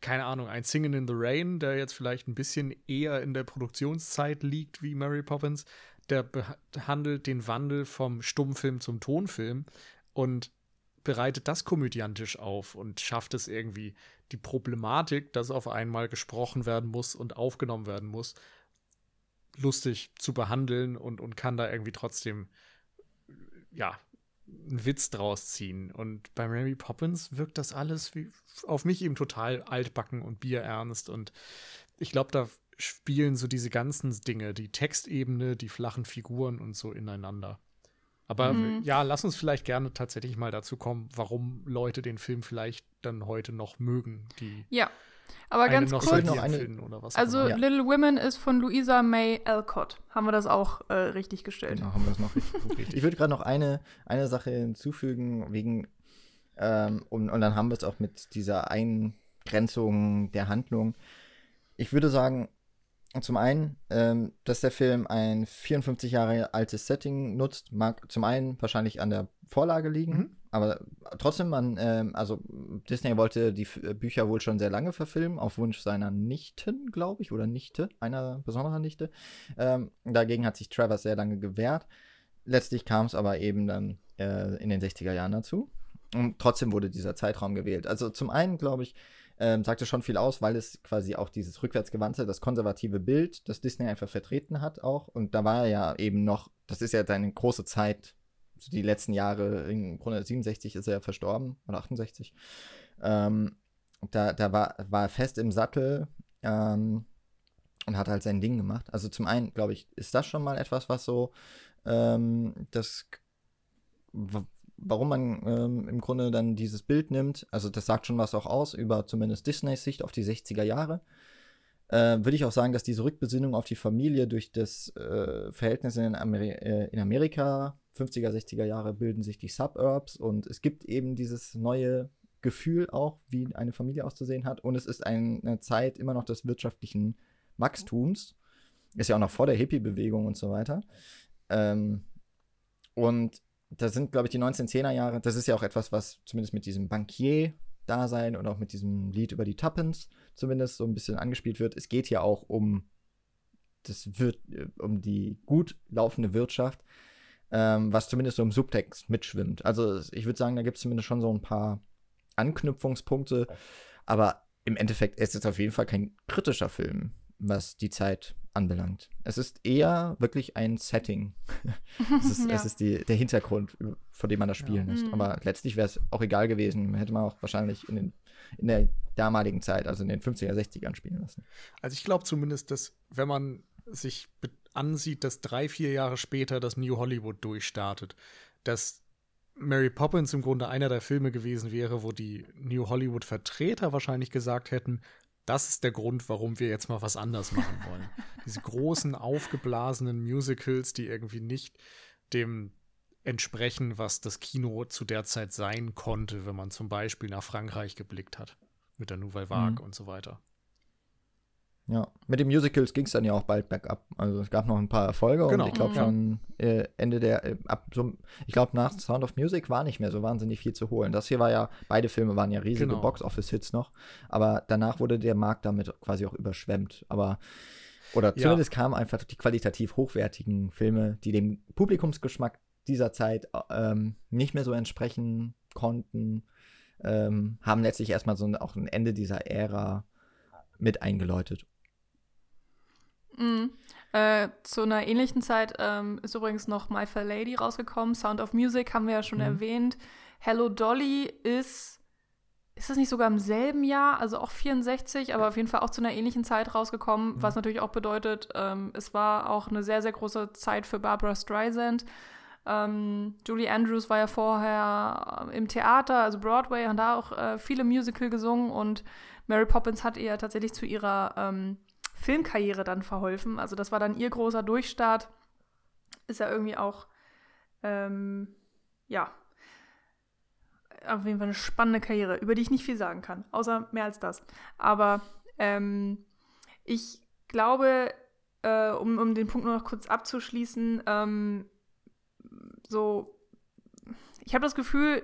Speaker 3: keine Ahnung, ein Singin' in the Rain, der jetzt vielleicht ein bisschen eher in der Produktionszeit liegt wie Mary Poppins, der behandelt den Wandel vom Stummfilm zum Tonfilm und bereitet das komödiantisch auf und schafft es irgendwie, die Problematik, dass auf einmal gesprochen werden muss und aufgenommen werden muss, lustig zu behandeln und, und kann da irgendwie trotzdem, ja, einen Witz draus ziehen. Und bei Mary Poppins wirkt das alles wie auf mich eben total altbacken und bierernst. Und ich glaube, da spielen so diese ganzen Dinge, die Textebene, die flachen Figuren und so ineinander. Aber mhm. ja, lass uns vielleicht gerne tatsächlich mal dazu kommen, warum Leute den Film vielleicht dann heute noch mögen. Die
Speaker 2: ja, aber ganz kurz. Noch eine, oder was also ja. Little Women ist von Louisa May Alcott. Haben wir das auch äh, richtig gestellt?
Speaker 1: Genau, haben wir das noch richtig. ich würde gerade noch eine, eine Sache hinzufügen, wegen, ähm, und, und dann haben wir es auch mit dieser Eingrenzung der Handlung. Ich würde sagen, zum einen, ähm, dass der Film ein 54 Jahre altes Setting nutzt, mag zum einen wahrscheinlich an der Vorlage liegen, mhm. aber trotzdem, man, ähm, also Disney wollte die F Bücher wohl schon sehr lange verfilmen, auf Wunsch seiner Nichten, glaube ich, oder Nichte, einer besonderen Nichte. Ähm, dagegen hat sich Travers sehr lange gewehrt. Letztlich kam es aber eben dann äh, in den 60er Jahren dazu. Und trotzdem wurde dieser Zeitraum gewählt. Also zum einen, glaube ich, ähm, sagte schon viel aus, weil es quasi auch dieses rückwärtsgewandte, das konservative Bild, das Disney einfach vertreten hat auch. Und da war er ja eben noch, das ist ja seine große Zeit, so die letzten Jahre, im Grunde 67 ist er verstorben, oder 68. Ähm, da da war, war er fest im Sattel ähm, und hat halt sein Ding gemacht. Also zum einen, glaube ich, ist das schon mal etwas, was so ähm, das warum man ähm, im Grunde dann dieses Bild nimmt. Also das sagt schon was auch aus über zumindest Disneys Sicht auf die 60er Jahre. äh, würde ich auch sagen, dass diese Rückbesinnung auf die Familie durch das äh, Verhältnis in, Ameri äh, in, Amerika, 50er, 60er Jahre, bilden sich die Suburbs und es gibt eben dieses neue Gefühl auch, wie eine Familie auszusehen hat. Und es ist ein, eine Zeit immer noch des wirtschaftlichen Wachstums. Ist ja auch noch vor der Hippie-Bewegung und so weiter. Ähm, und da sind, glaube ich, die 1910er Jahre, das ist ja auch etwas, was zumindest mit diesem Bankier-Dasein und auch mit diesem Lied über die Tuppence zumindest so ein bisschen angespielt wird. Es geht ja auch um das wird um die gut laufende Wirtschaft, ähm, was zumindest so im Subtext mitschwimmt. Also ich würde sagen, da gibt es zumindest schon so ein paar Anknüpfungspunkte, aber im Endeffekt ist es auf jeden Fall kein kritischer Film, was die Zeit anbelangt. Es ist eher wirklich ein Setting. *laughs* es ist, *laughs* ja. es ist die, der Hintergrund, vor dem man das spielen ja. lässt. Mhm. Aber letztlich wäre es auch egal gewesen. Hätte man auch wahrscheinlich in, den, in der damaligen Zeit, also in den 50er, 60ern spielen lassen.
Speaker 3: Also ich glaube zumindest, dass wenn man sich ansieht, dass drei, vier Jahre später das New Hollywood durchstartet, dass Mary Poppins im Grunde einer der Filme gewesen wäre, wo die New Hollywood-Vertreter wahrscheinlich gesagt hätten, das ist der Grund, warum wir jetzt mal was anders machen wollen. Diese großen, aufgeblasenen Musicals, die irgendwie nicht dem entsprechen, was das Kino zu der Zeit sein konnte, wenn man zum Beispiel nach Frankreich geblickt hat. Mit der Nouvelle Vague mhm. und so weiter.
Speaker 1: Ja, mit den Musicals ging es dann ja auch bald bergab. Also es gab noch ein paar Erfolge genau. und ich glaube schon äh, Ende der, äh, ab so, ich glaube nach Sound of Music war nicht mehr so wahnsinnig viel zu holen. Das hier war ja, beide Filme waren ja riesige genau. Box-Office-Hits noch, aber danach wurde der Markt damit quasi auch überschwemmt. Aber, oder zumindest ja. kamen einfach die qualitativ hochwertigen Filme, die dem Publikumsgeschmack dieser Zeit ähm, nicht mehr so entsprechen konnten, ähm, haben letztlich erstmal so ein, auch ein Ende dieser Ära mit eingeläutet.
Speaker 2: Mhm. Äh, zu einer ähnlichen Zeit ähm, ist übrigens noch My Fair Lady rausgekommen. Sound of Music haben wir ja schon mhm. erwähnt. Hello Dolly ist, ist das nicht sogar im selben Jahr, also auch 64, aber auf jeden Fall auch zu einer ähnlichen Zeit rausgekommen, mhm. was natürlich auch bedeutet, ähm, es war auch eine sehr, sehr große Zeit für Barbara Streisand. Ähm, Julie Andrews war ja vorher im Theater, also Broadway, hat da auch äh, viele Musical gesungen und Mary Poppins hat ihr tatsächlich zu ihrer ähm, Filmkarriere dann verholfen. Also das war dann ihr großer Durchstart. Ist ja irgendwie auch, ähm, ja, auf jeden Fall eine spannende Karriere, über die ich nicht viel sagen kann, außer mehr als das. Aber ähm, ich glaube, äh, um, um den Punkt nur noch kurz abzuschließen, ähm, so, ich habe das Gefühl,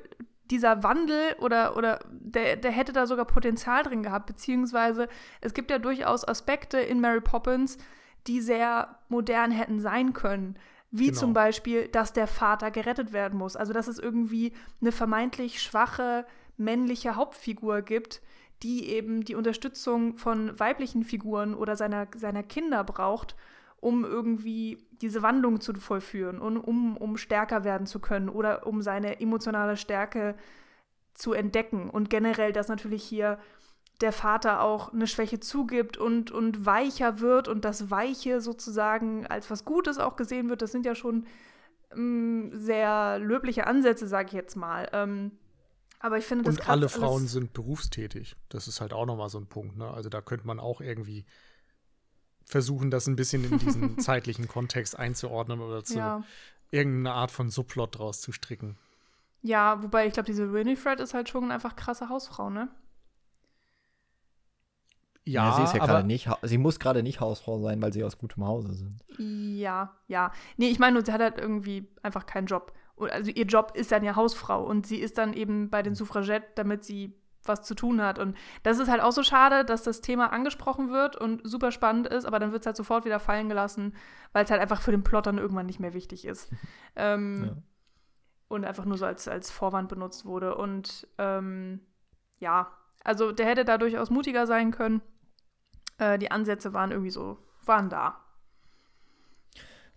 Speaker 2: dieser Wandel oder, oder der, der hätte da sogar Potenzial drin gehabt, beziehungsweise es gibt ja durchaus Aspekte in Mary Poppins, die sehr modern hätten sein können. Wie genau. zum Beispiel, dass der Vater gerettet werden muss. Also, dass es irgendwie eine vermeintlich schwache männliche Hauptfigur gibt, die eben die Unterstützung von weiblichen Figuren oder seiner, seiner Kinder braucht, um irgendwie diese Wandlung zu vollführen und um, um stärker werden zu können oder um seine emotionale Stärke zu entdecken. Und generell, dass natürlich hier der Vater auch eine Schwäche zugibt und, und weicher wird und das Weiche sozusagen als was Gutes auch gesehen wird. Das sind ja schon ähm, sehr löbliche Ansätze, sage ich jetzt mal. Ähm, aber ich finde, das
Speaker 3: Und alle Frauen sind berufstätig. Das ist halt auch nochmal so ein Punkt. Ne? Also da könnte man auch irgendwie versuchen, das ein bisschen in diesen *laughs* zeitlichen Kontext einzuordnen oder zu ja. irgendeine Art von Subplot draus zu stricken.
Speaker 2: Ja, wobei ich glaube, diese Winifred ist halt schon einfach krasse Hausfrau, ne?
Speaker 1: Ja, ja sie ist ja gerade nicht, sie muss gerade nicht Hausfrau sein, weil sie aus gutem Hause sind.
Speaker 2: Ja, ja. Nee, ich meine, sie hat halt irgendwie einfach keinen Job. Also ihr Job ist dann ja Hausfrau und sie ist dann eben bei den Suffragetten, damit sie was zu tun hat. Und das ist halt auch so schade, dass das Thema angesprochen wird und super spannend ist, aber dann wird es halt sofort wieder fallen gelassen, weil es halt einfach für den Plot dann irgendwann nicht mehr wichtig ist. *laughs* ähm, ja. Und einfach nur so als, als Vorwand benutzt wurde. Und ähm, ja, also der hätte da durchaus mutiger sein können. Äh, die Ansätze waren irgendwie so, waren da.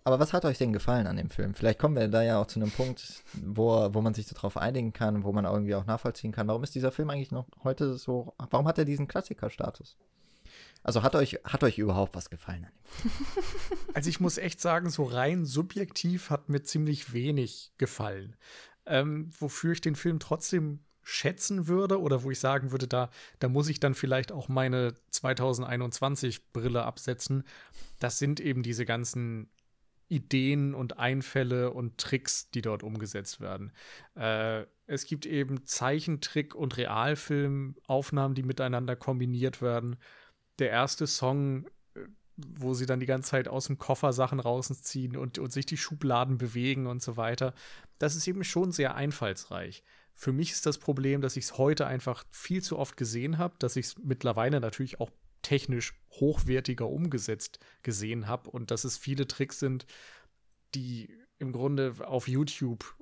Speaker 1: Aber was hat euch denn gefallen an dem Film? Vielleicht kommen wir da ja auch zu einem Punkt, wo, wo man sich darauf einigen kann, wo man irgendwie auch nachvollziehen kann. Warum ist dieser Film eigentlich noch heute so, warum hat er diesen Klassikerstatus? Also hat euch, hat euch überhaupt was gefallen an dem
Speaker 3: Film? *laughs* Also ich muss echt sagen, so rein subjektiv hat mir ziemlich wenig gefallen. Ähm, wofür ich den Film trotzdem schätzen würde oder wo ich sagen würde, da, da muss ich dann vielleicht auch meine 2021 Brille absetzen. Das sind eben diese ganzen Ideen und Einfälle und Tricks, die dort umgesetzt werden. Äh, es gibt eben Zeichentrick- und Realfilmaufnahmen, die miteinander kombiniert werden. Der erste Song, äh, wo sie dann die ganze Zeit aus dem Koffer Sachen rausziehen und, und sich die Schubladen bewegen und so weiter, das ist eben schon sehr einfallsreich. Für mich ist das Problem, dass ich es heute einfach viel zu oft gesehen habe, dass ich es mittlerweile natürlich auch technisch hochwertiger umgesetzt gesehen habe und dass es viele Tricks sind, die im Grunde auf YouTube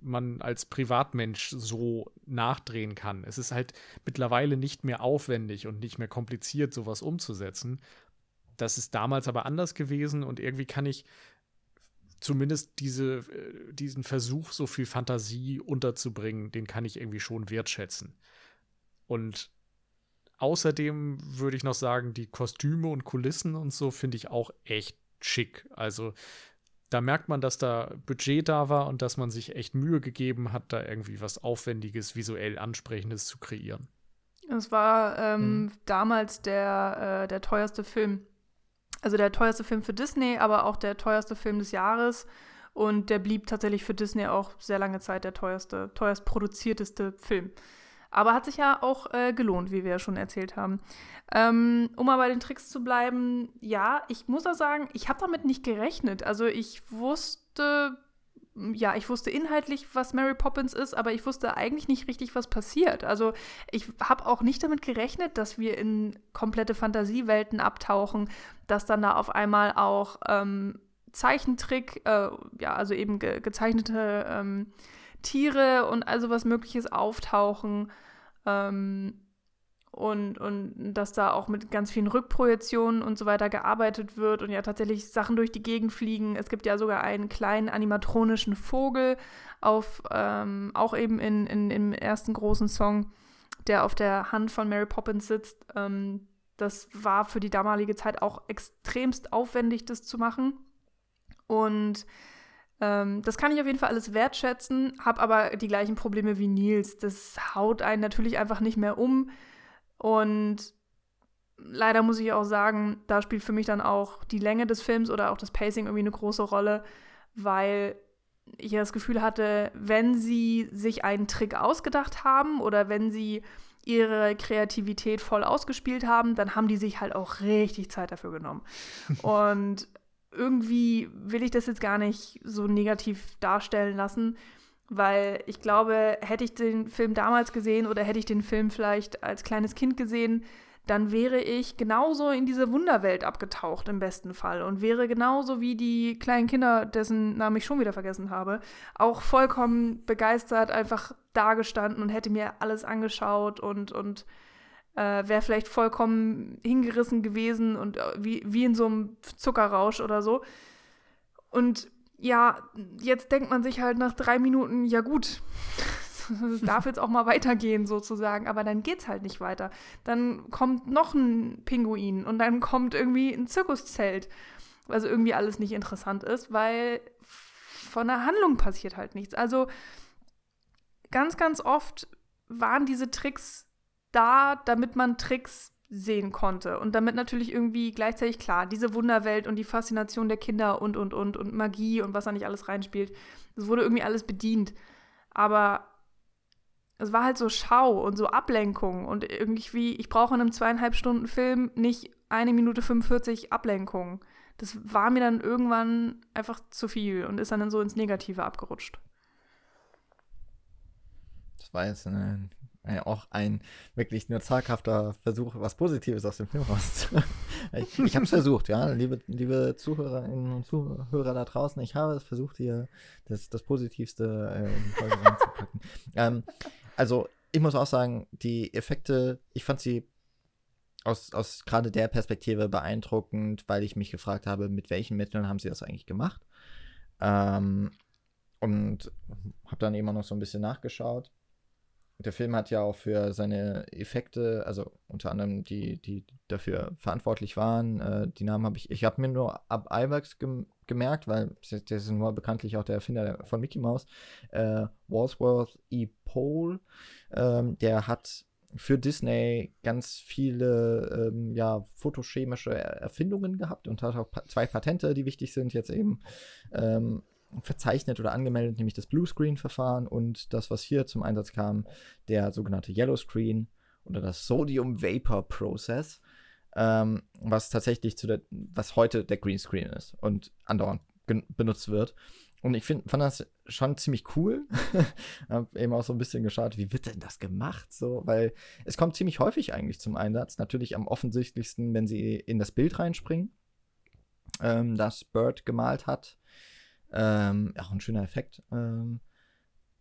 Speaker 3: man als Privatmensch so nachdrehen kann. Es ist halt mittlerweile nicht mehr aufwendig und nicht mehr kompliziert, sowas umzusetzen. Das ist damals aber anders gewesen und irgendwie kann ich zumindest diese, äh, diesen Versuch, so viel Fantasie unterzubringen, den kann ich irgendwie schon wertschätzen. Und außerdem würde ich noch sagen, die Kostüme und Kulissen und so finde ich auch echt schick. Also da merkt man, dass da Budget da war und dass man sich echt Mühe gegeben hat, da irgendwie was Aufwendiges, visuell Ansprechendes zu kreieren.
Speaker 2: Es war ähm, hm. damals der, äh, der teuerste Film. Also der teuerste Film für Disney, aber auch der teuerste Film des Jahres. Und der blieb tatsächlich für Disney auch sehr lange Zeit der teuerste, teuerst produzierteste Film. Aber hat sich ja auch äh, gelohnt, wie wir ja schon erzählt haben. Ähm, um mal bei den Tricks zu bleiben, ja, ich muss auch sagen, ich habe damit nicht gerechnet. Also ich wusste, ja, ich wusste inhaltlich, was Mary Poppins ist, aber ich wusste eigentlich nicht richtig, was passiert. Also ich habe auch nicht damit gerechnet, dass wir in komplette Fantasiewelten abtauchen, dass dann da auf einmal auch ähm, Zeichentrick, äh, ja, also eben ge gezeichnete ähm, Tiere und also was Mögliches auftauchen. Ähm, und, und dass da auch mit ganz vielen Rückprojektionen und so weiter gearbeitet wird und ja tatsächlich Sachen durch die Gegend fliegen. Es gibt ja sogar einen kleinen animatronischen Vogel auf, ähm, auch eben in, in, im ersten großen Song, der auf der Hand von Mary Poppins sitzt. Ähm, das war für die damalige Zeit auch extremst aufwendig, das zu machen. Und ähm, das kann ich auf jeden Fall alles wertschätzen, habe aber die gleichen Probleme wie Nils. Das haut einen natürlich einfach nicht mehr um. Und leider muss ich auch sagen, da spielt für mich dann auch die Länge des Films oder auch das Pacing irgendwie eine große Rolle, weil ich das Gefühl hatte, wenn sie sich einen Trick ausgedacht haben oder wenn sie ihre Kreativität voll ausgespielt haben, dann haben die sich halt auch richtig Zeit dafür genommen. *laughs* Und irgendwie will ich das jetzt gar nicht so negativ darstellen lassen, weil ich glaube, hätte ich den Film damals gesehen oder hätte ich den Film vielleicht als kleines Kind gesehen, dann wäre ich genauso in diese Wunderwelt abgetaucht im besten Fall und wäre genauso wie die kleinen Kinder, dessen Namen ich schon wieder vergessen habe, auch vollkommen begeistert einfach dagestanden und hätte mir alles angeschaut und, und äh, wäre vielleicht vollkommen hingerissen gewesen und äh, wie, wie in so einem Zuckerrausch oder so. Und ja, jetzt denkt man sich halt nach drei Minuten, ja gut, es *laughs* darf jetzt auch mal weitergehen sozusagen, aber dann geht's halt nicht weiter. Dann kommt noch ein Pinguin und dann kommt irgendwie ein Zirkuszelt, also irgendwie alles nicht interessant ist, weil von der Handlung passiert halt nichts. Also ganz, ganz oft waren diese Tricks da, damit man Tricks sehen konnte. Und damit natürlich irgendwie gleichzeitig klar, diese Wunderwelt und die Faszination der Kinder und, und, und, und Magie und was da nicht alles reinspielt. Es wurde irgendwie alles bedient. Aber es war halt so Schau und so Ablenkung und irgendwie, ich brauche in einem zweieinhalb Stunden Film nicht eine Minute 45 Ablenkung. Das war mir dann irgendwann einfach zu viel und ist dann so ins Negative abgerutscht.
Speaker 1: Das war jetzt eine äh, auch ein wirklich nur zaghafter Versuch, was Positives aus dem Film rauszuholen. ich ich habe es *laughs* versucht, ja, liebe, liebe Zuhörerinnen und Zuhörer da draußen, ich habe es versucht, hier das, das Positivste äh, in die Folge reinzupacken. *laughs* Ähm, also, ich muss auch sagen, die Effekte, ich fand sie aus, aus gerade der Perspektive beeindruckend, weil ich mich gefragt habe, mit welchen Mitteln haben sie das eigentlich gemacht. Ähm, und habe dann immer noch so ein bisschen nachgeschaut der Film hat ja auch für seine Effekte, also unter anderem die, die dafür verantwortlich waren, äh, die Namen habe ich, ich habe mir nur ab Ivax gem gemerkt, weil der ist nur bekanntlich auch der Erfinder von Mickey Mouse, äh, Walsworth E. Pole, ähm, der hat für Disney ganz viele ähm, ja, fotochemische Erfindungen gehabt und hat auch pa zwei Patente, die wichtig sind, jetzt eben ähm, verzeichnet oder angemeldet, nämlich das Bluescreen-Verfahren und das, was hier zum Einsatz kam, der sogenannte Yellowscreen oder das Sodium Vapor Process, ähm, was tatsächlich zu der, was heute der Greenscreen ist und andauernd benutzt wird. Und ich find, fand das schon ziemlich cool. *laughs* Hab eben auch so ein bisschen geschaut, wie wird denn das gemacht? So, weil es kommt ziemlich häufig eigentlich zum Einsatz. Natürlich am offensichtlichsten, wenn sie in das Bild reinspringen, ähm, das Bird gemalt hat. Ähm, auch ein schöner Effekt. Ähm,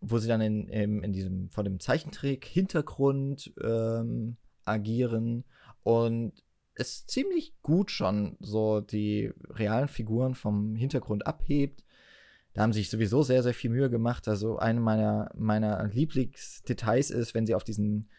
Speaker 1: wo sie dann in, in, in, diesem, vor dem Zeichentrick Hintergrund ähm, agieren und es ziemlich gut schon so die realen Figuren vom Hintergrund abhebt. Da haben sie sich sowieso sehr, sehr viel Mühe gemacht. Also eine meiner, meiner Lieblingsdetails ist, wenn sie auf diesen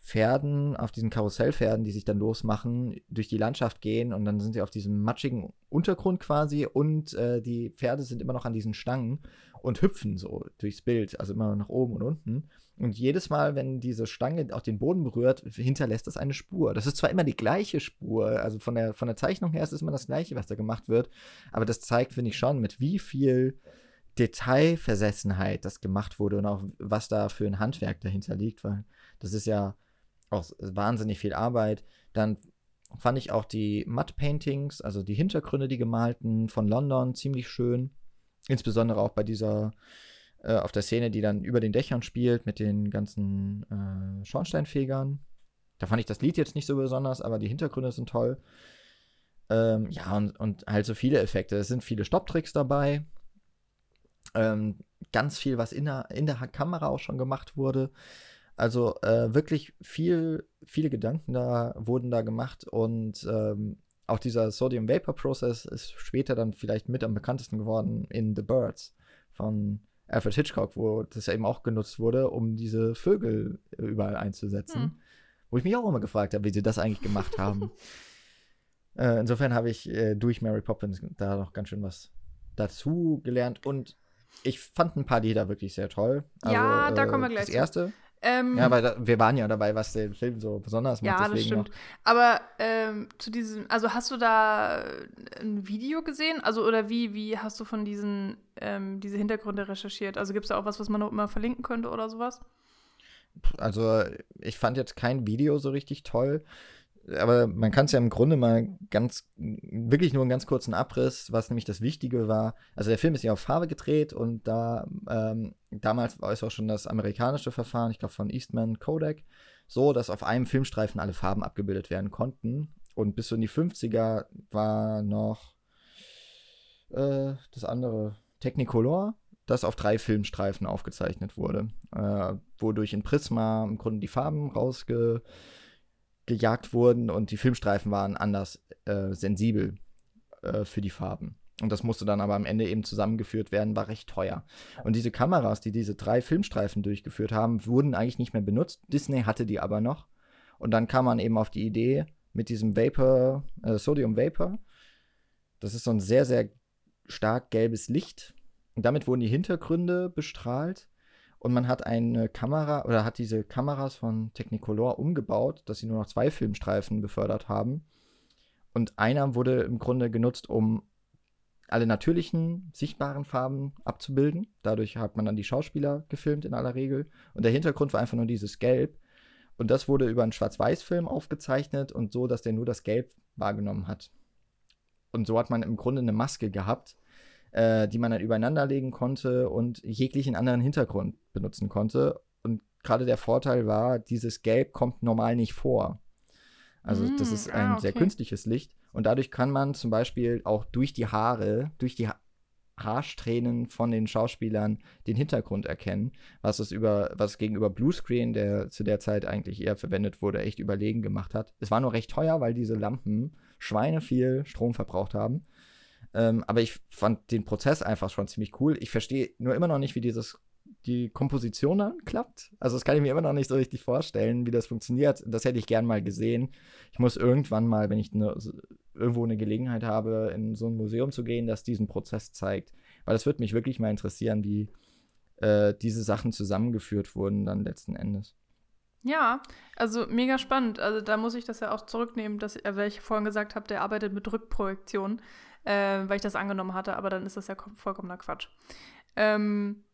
Speaker 1: Pferden, auf diesen Karussellpferden, die sich dann losmachen, durch die Landschaft gehen und dann sind sie auf diesem matschigen Untergrund quasi und äh, die Pferde sind immer noch an diesen Stangen und hüpfen so durchs Bild, also immer nach oben und unten. Und jedes Mal, wenn diese Stange auch den Boden berührt, hinterlässt das eine Spur. Das ist zwar immer die gleiche Spur, also von der, von der Zeichnung her ist es immer das gleiche, was da gemacht wird, aber das zeigt, finde ich schon, mit wie viel Detailversessenheit das gemacht wurde und auch was da für ein Handwerk dahinter liegt, weil das ist ja auch wahnsinnig viel Arbeit. Dann fand ich auch die Mud Paintings, also die Hintergründe, die gemalten von London, ziemlich schön. Insbesondere auch bei dieser, äh, auf der Szene, die dann über den Dächern spielt mit den ganzen äh, Schornsteinfegern. Da fand ich das Lied jetzt nicht so besonders, aber die Hintergründe sind toll. Ähm, ja, und, und halt so viele Effekte. Es sind viele Stopptricks dabei. Ähm, ganz viel, was in der, in der Kamera auch schon gemacht wurde. Also äh, wirklich viel, viele Gedanken da wurden da gemacht und ähm, auch dieser Sodium Vapor Process ist später dann vielleicht mit am bekanntesten geworden in The Birds von Alfred Hitchcock, wo das eben auch genutzt wurde, um diese Vögel überall einzusetzen. Hm. Wo ich mich auch immer gefragt habe, wie sie das eigentlich gemacht haben. *laughs* äh, insofern habe ich äh, durch Mary Poppins da noch ganz schön was dazu gelernt und ich fand ein paar Lieder wirklich sehr toll.
Speaker 2: Also, ja, da kommen wir
Speaker 1: äh,
Speaker 2: gleich.
Speaker 1: Das erste. Ähm, ja, weil da, wir waren ja dabei, was den Film so besonders macht.
Speaker 2: Ja, das stimmt. Noch. Aber ähm, zu diesem, also hast du da ein Video gesehen? Also oder wie, wie hast du von diesen ähm, diese Hintergründe recherchiert? Also gibt es da auch was, was man noch immer verlinken könnte oder sowas?
Speaker 1: Also ich fand jetzt kein Video so richtig toll aber man kann es ja im Grunde mal ganz, wirklich nur einen ganz kurzen Abriss, was nämlich das Wichtige war. Also der Film ist ja auf Farbe gedreht und da, ähm, damals war es auch schon das amerikanische Verfahren, ich glaube von Eastman Kodak, so, dass auf einem Filmstreifen alle Farben abgebildet werden konnten. Und bis so in die 50er war noch äh, das andere Technicolor, das auf drei Filmstreifen aufgezeichnet wurde, äh, wodurch in Prisma im Grunde die Farben rausge gejagt wurden und die Filmstreifen waren anders äh, sensibel äh, für die Farben. Und das musste dann aber am Ende eben zusammengeführt werden, war recht teuer. Und diese Kameras, die diese drei Filmstreifen durchgeführt haben, wurden eigentlich nicht mehr benutzt. Disney hatte die aber noch. Und dann kam man eben auf die Idee mit diesem Vapor, äh, Sodium Vapor. Das ist so ein sehr, sehr stark gelbes Licht. Und damit wurden die Hintergründe bestrahlt und man hat eine Kamera oder hat diese Kameras von Technicolor umgebaut, dass sie nur noch zwei Filmstreifen befördert haben. Und einer wurde im Grunde genutzt, um alle natürlichen, sichtbaren Farben abzubilden. Dadurch hat man dann die Schauspieler gefilmt in aller Regel. Und der Hintergrund war einfach nur dieses Gelb. Und das wurde über einen Schwarz-Weiß-Film aufgezeichnet und so, dass der nur das Gelb wahrgenommen hat. Und so hat man im Grunde eine Maske gehabt, äh, die man dann übereinander legen konnte und jeglichen anderen Hintergrund benutzen konnte. Und gerade der Vorteil war, dieses Gelb kommt normal nicht vor. Also mm, das ist ein ah, okay. sehr künstliches Licht. Und dadurch kann man zum Beispiel auch durch die Haare, durch die ha Haarsträhnen von den Schauspielern den Hintergrund erkennen, was es über, was gegenüber Bluescreen, der zu der Zeit eigentlich eher verwendet wurde, echt überlegen gemacht hat. Es war nur recht teuer, weil diese Lampen Schweine viel Strom verbraucht haben. Ähm, aber ich fand den Prozess einfach schon ziemlich cool. Ich verstehe nur immer noch nicht, wie dieses die Komposition dann klappt. Also das kann ich mir immer noch nicht so richtig vorstellen, wie das funktioniert. Das hätte ich gern mal gesehen. Ich muss irgendwann mal, wenn ich ne, irgendwo eine Gelegenheit habe, in so ein Museum zu gehen, das diesen Prozess zeigt. Weil es würde mich wirklich mal interessieren, wie äh, diese Sachen zusammengeführt wurden dann letzten Endes.
Speaker 2: Ja, also mega spannend. Also da muss ich das ja auch zurücknehmen, dass, äh, weil ich vorhin gesagt habe, der arbeitet mit Rückprojektion, äh, weil ich das angenommen hatte, aber dann ist das ja vollkommener Quatsch. Ähm,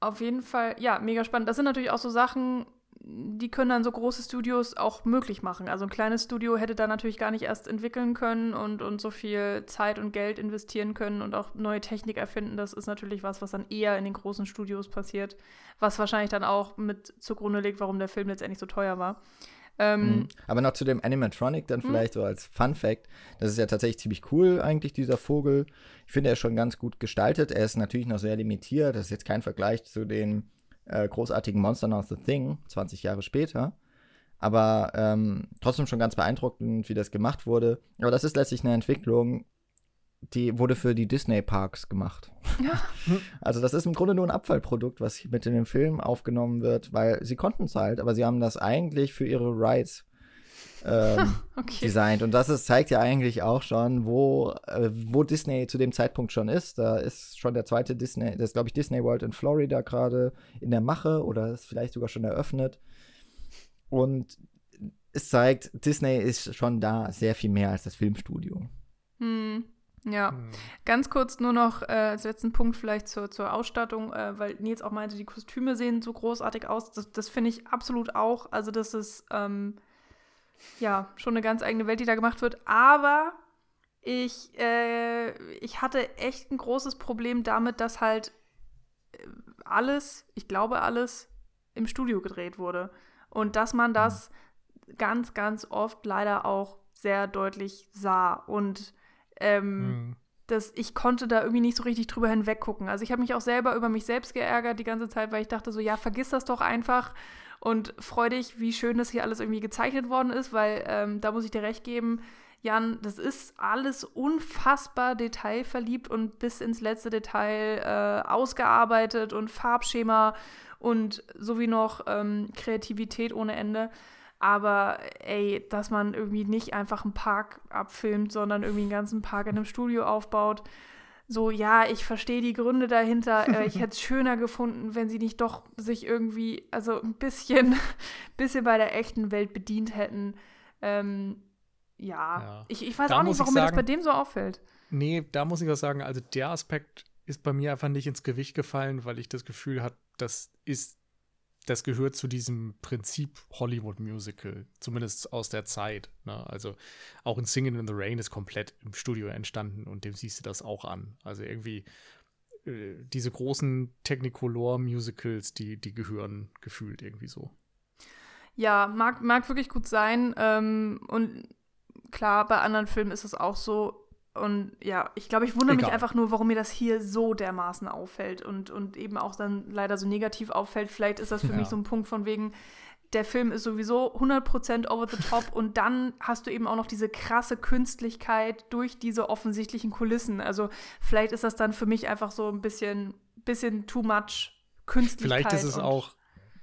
Speaker 2: auf jeden Fall, ja, mega spannend. Das sind natürlich auch so Sachen, die können dann so große Studios auch möglich machen. Also ein kleines Studio hätte da natürlich gar nicht erst entwickeln können und, und so viel Zeit und Geld investieren können und auch neue Technik erfinden. Das ist natürlich was, was dann eher in den großen Studios passiert, was wahrscheinlich dann auch mit zugrunde liegt, warum der Film letztendlich so teuer war.
Speaker 1: Ähm, mhm. Aber noch zu dem Animatronic dann mhm. vielleicht so als Fun Fact. Das ist ja tatsächlich ziemlich cool eigentlich, dieser Vogel. Ich finde, er ist schon ganz gut gestaltet. Er ist natürlich noch sehr limitiert. Das ist jetzt kein Vergleich zu den äh, großartigen Monster of the Thing, 20 Jahre später. Aber ähm, trotzdem schon ganz beeindruckend, wie das gemacht wurde. Aber das ist letztlich eine Entwicklung, die wurde für die Disney-Parks gemacht. Ja. *laughs* Also das ist im Grunde nur ein Abfallprodukt, was mit in den Film aufgenommen wird, weil sie konnten es halt, aber sie haben das eigentlich für ihre Rides ähm, *laughs* okay. designt. Und das ist, zeigt ja eigentlich auch schon, wo, äh, wo Disney zu dem Zeitpunkt schon ist. Da ist schon der zweite Disney, das ist, glaube ich, Disney World in Florida gerade in der Mache oder ist vielleicht sogar schon eröffnet. Und es zeigt, Disney ist schon da sehr viel mehr als das Filmstudio.
Speaker 2: Hm. Ja, hm. ganz kurz nur noch äh, als letzten Punkt vielleicht zur, zur Ausstattung, äh, weil Nils auch meinte, die Kostüme sehen so großartig aus. Das, das finde ich absolut auch. Also das ist ähm, ja, schon eine ganz eigene Welt, die da gemacht wird. Aber ich, äh, ich hatte echt ein großes Problem damit, dass halt äh, alles, ich glaube alles, im Studio gedreht wurde. Und dass man das ganz, ganz oft leider auch sehr deutlich sah. Und ähm, mhm. das, ich konnte da irgendwie nicht so richtig drüber hinweg gucken. Also ich habe mich auch selber über mich selbst geärgert die ganze Zeit, weil ich dachte so, ja, vergiss das doch einfach und freu dich, wie schön das hier alles irgendwie gezeichnet worden ist, weil ähm, da muss ich dir recht geben, Jan, das ist alles unfassbar detailverliebt und bis ins letzte Detail äh, ausgearbeitet und Farbschema und sowie noch ähm, Kreativität ohne Ende. Aber ey, dass man irgendwie nicht einfach einen Park abfilmt, sondern irgendwie einen ganzen Park in einem Studio aufbaut, so, ja, ich verstehe die Gründe dahinter. Äh, ich hätte es *laughs* schöner gefunden, wenn sie nicht doch sich irgendwie, also ein bisschen, *laughs* bisschen bei der echten Welt bedient hätten. Ähm, ja. ja. Ich, ich weiß da auch nicht, warum sagen, mir das bei dem so auffällt.
Speaker 3: Nee, da muss ich was sagen. Also der Aspekt ist bei mir einfach nicht ins Gewicht gefallen, weil ich das Gefühl habe, das ist das gehört zu diesem Prinzip Hollywood-Musical, zumindest aus der Zeit. Ne? Also auch in Singing in the Rain ist komplett im Studio entstanden und dem siehst du das auch an. Also irgendwie äh, diese großen Technicolor-Musicals, die, die gehören gefühlt irgendwie so.
Speaker 2: Ja, mag, mag wirklich gut sein. Ähm, und klar, bei anderen Filmen ist es auch so. Und ja, ich glaube, ich wundere Egal. mich einfach nur, warum mir das hier so dermaßen auffällt und, und eben auch dann leider so negativ auffällt. Vielleicht ist das für ja. mich so ein Punkt von wegen, der Film ist sowieso 100% over the top und dann hast du eben auch noch diese krasse Künstlichkeit durch diese offensichtlichen Kulissen. Also vielleicht ist das dann für mich einfach so ein bisschen, bisschen too much Künstlichkeit.
Speaker 3: Vielleicht ist es auch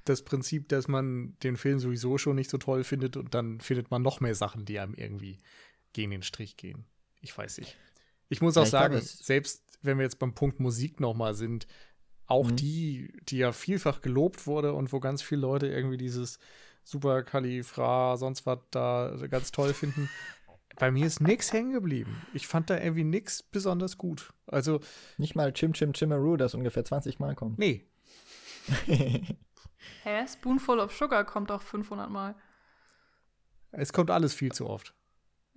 Speaker 3: das Prinzip, dass man den Film sowieso schon nicht so toll findet und dann findet man noch mehr Sachen, die einem irgendwie gegen den Strich gehen ich weiß nicht. Ich muss auch ja, sagen, selbst wenn wir jetzt beim Punkt Musik nochmal sind, auch mhm. die, die ja vielfach gelobt wurde und wo ganz viele Leute irgendwie dieses Super Kalifra, sonst was da ganz toll finden. Bei mir ist nichts hängen geblieben. Ich fand da irgendwie nichts besonders gut. Also.
Speaker 1: Nicht mal Chim Chim Chimaru, das ungefähr 20 Mal kommt.
Speaker 3: Nee. *laughs*
Speaker 2: Hä? Spoonful of Sugar kommt auch 500 Mal.
Speaker 3: Es kommt alles viel zu oft.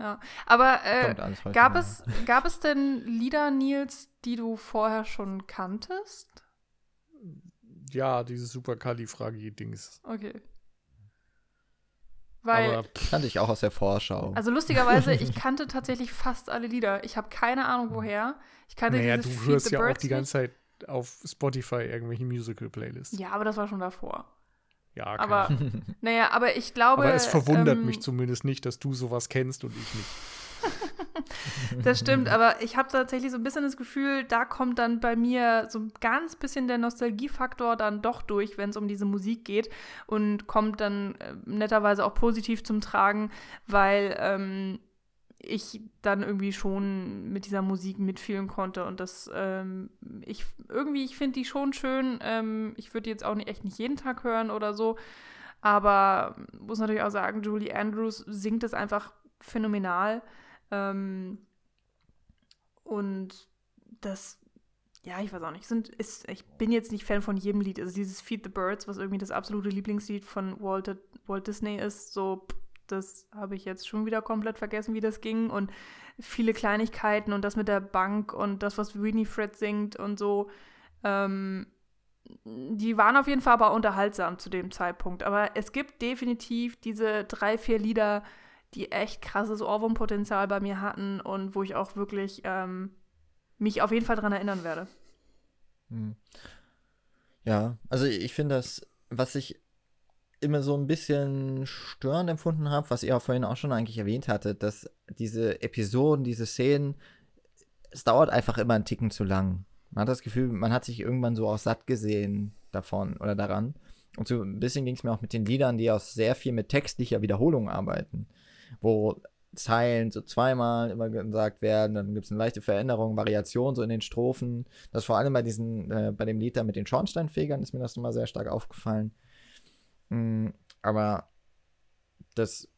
Speaker 2: Ja, aber äh, gab, es, *laughs* gab es denn Lieder, Nils, die du vorher schon kanntest?
Speaker 3: Ja, dieses super Kalifragi-Dings.
Speaker 2: Okay. Weil,
Speaker 1: aber kannte ich auch aus der Vorschau.
Speaker 2: Also lustigerweise, *laughs* ich kannte tatsächlich fast alle Lieder. Ich habe keine Ahnung woher. Ich kannte
Speaker 3: naja, du hörst ja Birds auch die ganze Zeit auf Spotify irgendwelche Musical-Playlists.
Speaker 2: Ja, aber das war schon davor.
Speaker 3: Ja,
Speaker 2: aber *laughs* naja, aber ich glaube.
Speaker 3: Aber es verwundert ähm, mich zumindest nicht, dass du sowas kennst und ich nicht. *laughs*
Speaker 2: das stimmt, aber ich habe tatsächlich so ein bisschen das Gefühl, da kommt dann bei mir so ein ganz bisschen der Nostalgiefaktor dann doch durch, wenn es um diese Musik geht und kommt dann äh, netterweise auch positiv zum Tragen, weil ähm, ich dann irgendwie schon mit dieser Musik mitfühlen konnte und das ähm, ich irgendwie ich finde die schon schön ähm, ich würde jetzt auch nicht echt nicht jeden Tag hören oder so aber muss natürlich auch sagen Julie Andrews singt es einfach phänomenal ähm, und das ja, ich weiß auch nicht. Sind, ist, ich bin jetzt nicht Fan von jedem Lied. Also dieses Feed the Birds, was irgendwie das absolute Lieblingslied von Walt, Walt Disney ist, so das habe ich jetzt schon wieder komplett vergessen, wie das ging. Und viele Kleinigkeiten und das mit der Bank und das, was Winifred singt und so. Ähm, die waren auf jeden Fall aber unterhaltsam zu dem Zeitpunkt. Aber es gibt definitiv diese drei, vier Lieder, die echt krasses Ohrwurmpotenzial bei mir hatten und wo ich auch wirklich ähm, mich auf jeden Fall daran erinnern werde.
Speaker 1: Hm. Ja, also ich finde das, was ich immer so ein bisschen störend empfunden habe, was ihr auch vorhin auch schon eigentlich erwähnt hattet, dass diese Episoden, diese Szenen, es dauert einfach immer einen Ticken zu lang. Man hat das Gefühl, man hat sich irgendwann so auch satt gesehen davon oder daran. Und so ein bisschen ging es mir auch mit den Liedern, die auch sehr viel mit textlicher Wiederholung arbeiten, wo Zeilen so zweimal immer gesagt werden, dann gibt es eine leichte Veränderung, Variation so in den Strophen. Das vor allem bei diesen, äh, bei dem Lied da mit den Schornsteinfegern ist mir das nochmal sehr stark aufgefallen. Mm, aber das,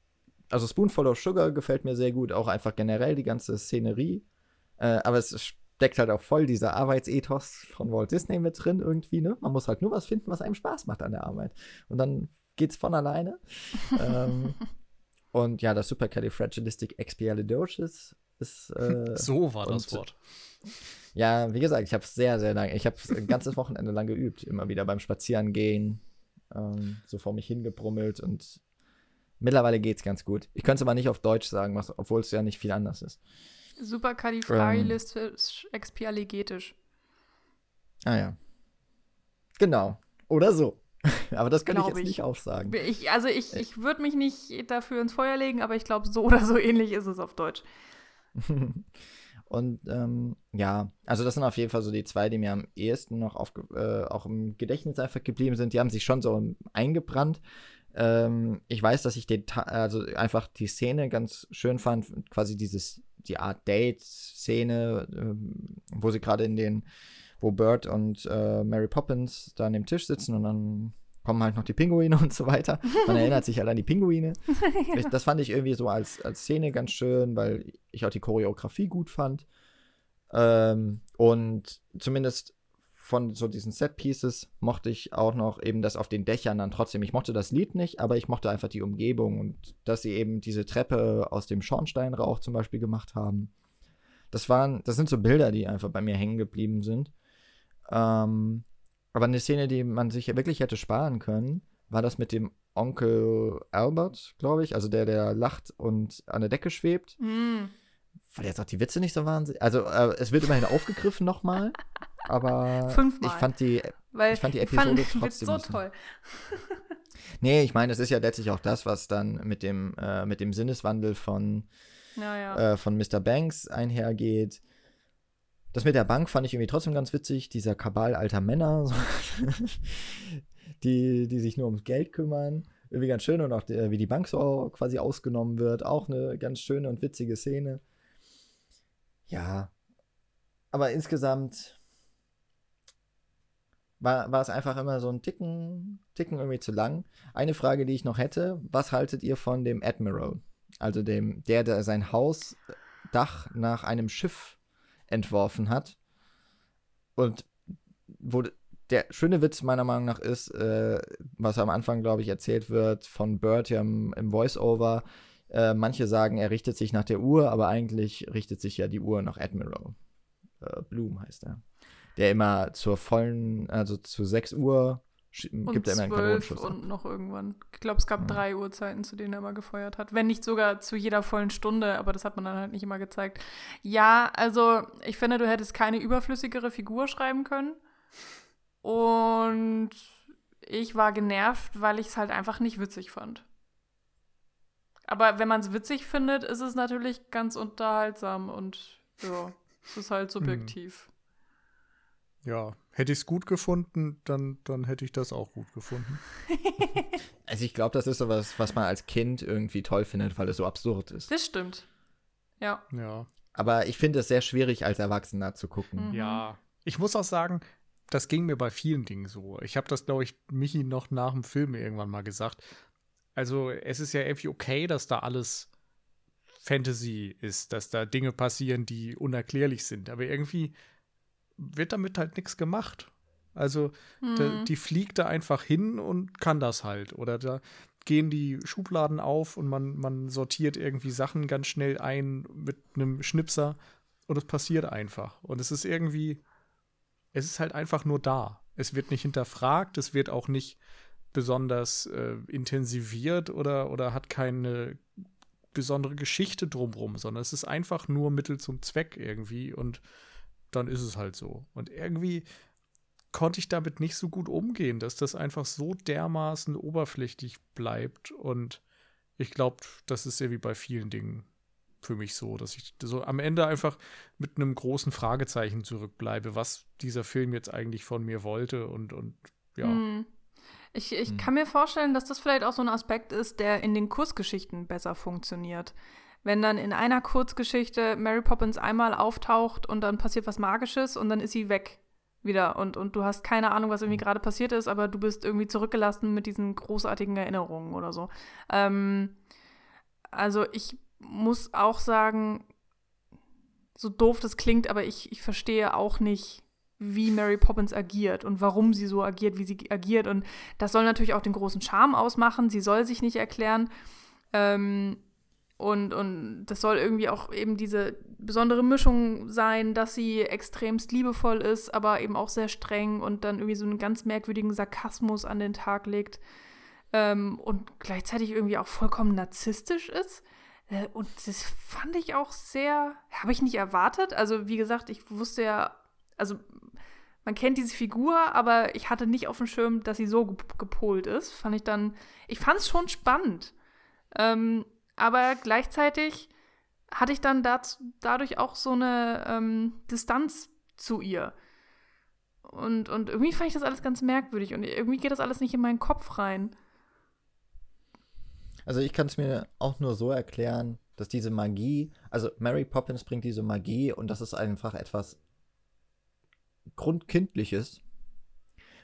Speaker 1: also Spoonful of Sugar gefällt mir sehr gut, auch einfach generell die ganze Szenerie. Äh, aber es steckt halt auch voll dieser Arbeitsethos von Walt Disney mit drin irgendwie, ne? Man muss halt nur was finden, was einem Spaß macht an der Arbeit. Und dann geht's von alleine. *laughs* ähm, und ja, das Supercalifragilistic-Expialidocious ist. Äh, *laughs*
Speaker 3: so war das Wort.
Speaker 1: Ja, wie gesagt, ich habe es sehr, sehr lange, ich habe es ein ganzes Wochenende lang geübt, immer wieder beim Spazierengehen, ähm, so vor mich hingebrummelt und mittlerweile geht es ganz gut. Ich könnte es aber nicht auf Deutsch sagen, was, obwohl es ja nicht viel anders ist.
Speaker 2: Superkalifragilistisch ähm, expialigetisch.
Speaker 1: Ah ja. Genau. Oder so. *laughs* aber das kann ich jetzt ich. nicht aufsagen.
Speaker 2: Ich, also ich, ich würde mich nicht dafür ins Feuer legen, aber ich glaube, so *laughs* oder so ähnlich ist es auf Deutsch. *laughs*
Speaker 1: Und ähm, ja, also das sind auf jeden Fall so die zwei, die mir am ehesten noch auf, äh, auch im Gedächtnis einfach geblieben sind. Die haben sich schon so eingebrannt. Ähm, ich weiß, dass ich den, also einfach die Szene ganz schön fand, quasi dieses, die Art Date-Szene, äh, wo sie gerade in den, wo Bert und äh, Mary Poppins da an dem Tisch sitzen und dann kommen halt noch die Pinguine *laughs* und so weiter. Man erinnert sich halt an die Pinguine. *laughs* Ich, das fand ich irgendwie so als, als Szene ganz schön, weil ich auch die Choreografie gut fand. Ähm, und zumindest von so diesen Set-Pieces mochte ich auch noch eben das auf den Dächern dann trotzdem. Ich mochte das Lied nicht, aber ich mochte einfach die Umgebung und dass sie eben diese Treppe aus dem Schornsteinrauch zum Beispiel gemacht haben. Das waren, das sind so Bilder, die einfach bei mir hängen geblieben sind. Ähm, aber eine Szene, die man sich ja wirklich hätte sparen können, war das mit dem Onkel Albert, glaube ich, also der, der lacht und an der Decke schwebt. Mm. Weil jetzt auch die Witze nicht so wahnsinnig. Also, äh, es wird immerhin aufgegriffen nochmal, aber
Speaker 2: Fünfmal.
Speaker 1: ich fand die, Weil ich fand die Episode fand trotzdem
Speaker 2: so toll. *laughs*
Speaker 1: nee, ich meine, es ist ja letztlich auch das, was dann mit dem, äh, mit dem Sinneswandel von,
Speaker 2: ja, ja.
Speaker 1: Äh, von Mr. Banks einhergeht. Das mit der Bank fand ich irgendwie trotzdem ganz witzig. Dieser Kabal alter Männer, *laughs* die, die sich nur ums Geld kümmern. Irgendwie ganz schön und auch die, wie die Bank so quasi ausgenommen wird. Auch eine ganz schöne und witzige Szene. Ja. Aber insgesamt war, war es einfach immer so ein Ticken, Ticken irgendwie zu lang. Eine Frage, die ich noch hätte: Was haltet ihr von dem Admiral? Also dem, der, der sein Hausdach nach einem Schiff entworfen hat. Und wo der schöne Witz meiner Meinung nach ist, äh, was am Anfang, glaube ich, erzählt wird von Bert ja im, im Voice-Over. Äh, manche sagen, er richtet sich nach der Uhr, aber eigentlich richtet sich ja die Uhr nach Admiral. Äh, Bloom heißt er. Der immer zur vollen, also zu 6 Uhr
Speaker 2: gibt er immer einen Kanonenschuss. Und noch irgendwann. Ich glaube, es gab ja. drei Uhrzeiten, zu denen er mal gefeuert hat. Wenn nicht sogar zu jeder vollen Stunde, aber das hat man dann halt nicht immer gezeigt. Ja, also ich finde, du hättest keine überflüssigere Figur schreiben können. Und ich war genervt, weil ich es halt einfach nicht witzig fand. Aber wenn man es witzig findet, ist es natürlich ganz unterhaltsam und ja, es ist halt subjektiv.
Speaker 3: Ja, hätte ich es gut gefunden, dann, dann hätte ich das auch gut gefunden. *laughs*
Speaker 1: also ich glaube, das ist sowas, was man als Kind irgendwie toll findet, weil es so absurd ist.
Speaker 2: Das stimmt. Ja.
Speaker 3: Ja.
Speaker 1: Aber ich finde es sehr schwierig, als Erwachsener zu gucken.
Speaker 3: Mhm. Ja. Ich muss auch sagen, das ging mir bei vielen Dingen so. Ich habe das, glaube ich, Michi noch nach dem Film irgendwann mal gesagt. Also, es ist ja irgendwie okay, dass da alles Fantasy ist, dass da Dinge passieren, die unerklärlich sind. Aber irgendwie wird damit halt nichts gemacht. Also, mhm. da, die fliegt da einfach hin und kann das halt. Oder da gehen die Schubladen auf und man, man sortiert irgendwie Sachen ganz schnell ein mit einem Schnipser und es passiert einfach. Und es ist irgendwie, es ist halt einfach nur da. Es wird nicht hinterfragt, es wird auch nicht besonders äh, intensiviert oder, oder hat keine besondere Geschichte drumrum, sondern es ist einfach nur Mittel zum Zweck irgendwie und dann ist es halt so. Und irgendwie konnte ich damit nicht so gut umgehen, dass das einfach so dermaßen oberflächlich bleibt und ich glaube, das ist ja wie bei vielen Dingen für mich so, dass ich so am Ende einfach mit einem großen Fragezeichen zurückbleibe, was dieser Film jetzt eigentlich von mir wollte und, und ja.
Speaker 2: Hm. Ich, ich hm. kann mir vorstellen, dass das vielleicht auch so ein Aspekt ist, der in den Kurzgeschichten besser funktioniert. Wenn dann in einer Kurzgeschichte Mary Poppins einmal auftaucht und dann passiert was Magisches und dann ist sie weg wieder und, und du hast keine Ahnung, was irgendwie hm. gerade passiert ist, aber du bist irgendwie zurückgelassen mit diesen großartigen Erinnerungen oder so. Ähm, also ich muss auch sagen, so doof das klingt, aber ich, ich verstehe auch nicht, wie Mary Poppins agiert und warum sie so agiert, wie sie agiert. Und das soll natürlich auch den großen Charme ausmachen. Sie soll sich nicht erklären. Ähm, und, und das soll irgendwie auch eben diese besondere Mischung sein, dass sie extremst liebevoll ist, aber eben auch sehr streng und dann irgendwie so einen ganz merkwürdigen Sarkasmus an den Tag legt. Ähm, und gleichzeitig irgendwie auch vollkommen narzisstisch ist. Äh, und das fand ich auch sehr, habe ich nicht erwartet. Also wie gesagt, ich wusste ja also man kennt diese Figur, aber ich hatte nicht auf dem Schirm, dass sie so gepolt ist. Fand ich dann, ich fand es schon spannend. Ähm, aber gleichzeitig hatte ich dann dazu, dadurch auch so eine ähm, Distanz zu ihr. Und, und irgendwie fand ich das alles ganz merkwürdig und irgendwie geht das alles nicht in meinen Kopf rein.
Speaker 1: Also ich kann es mir auch nur so erklären, dass diese Magie, also Mary Poppins bringt diese Magie und das ist einfach etwas Grundkindliches.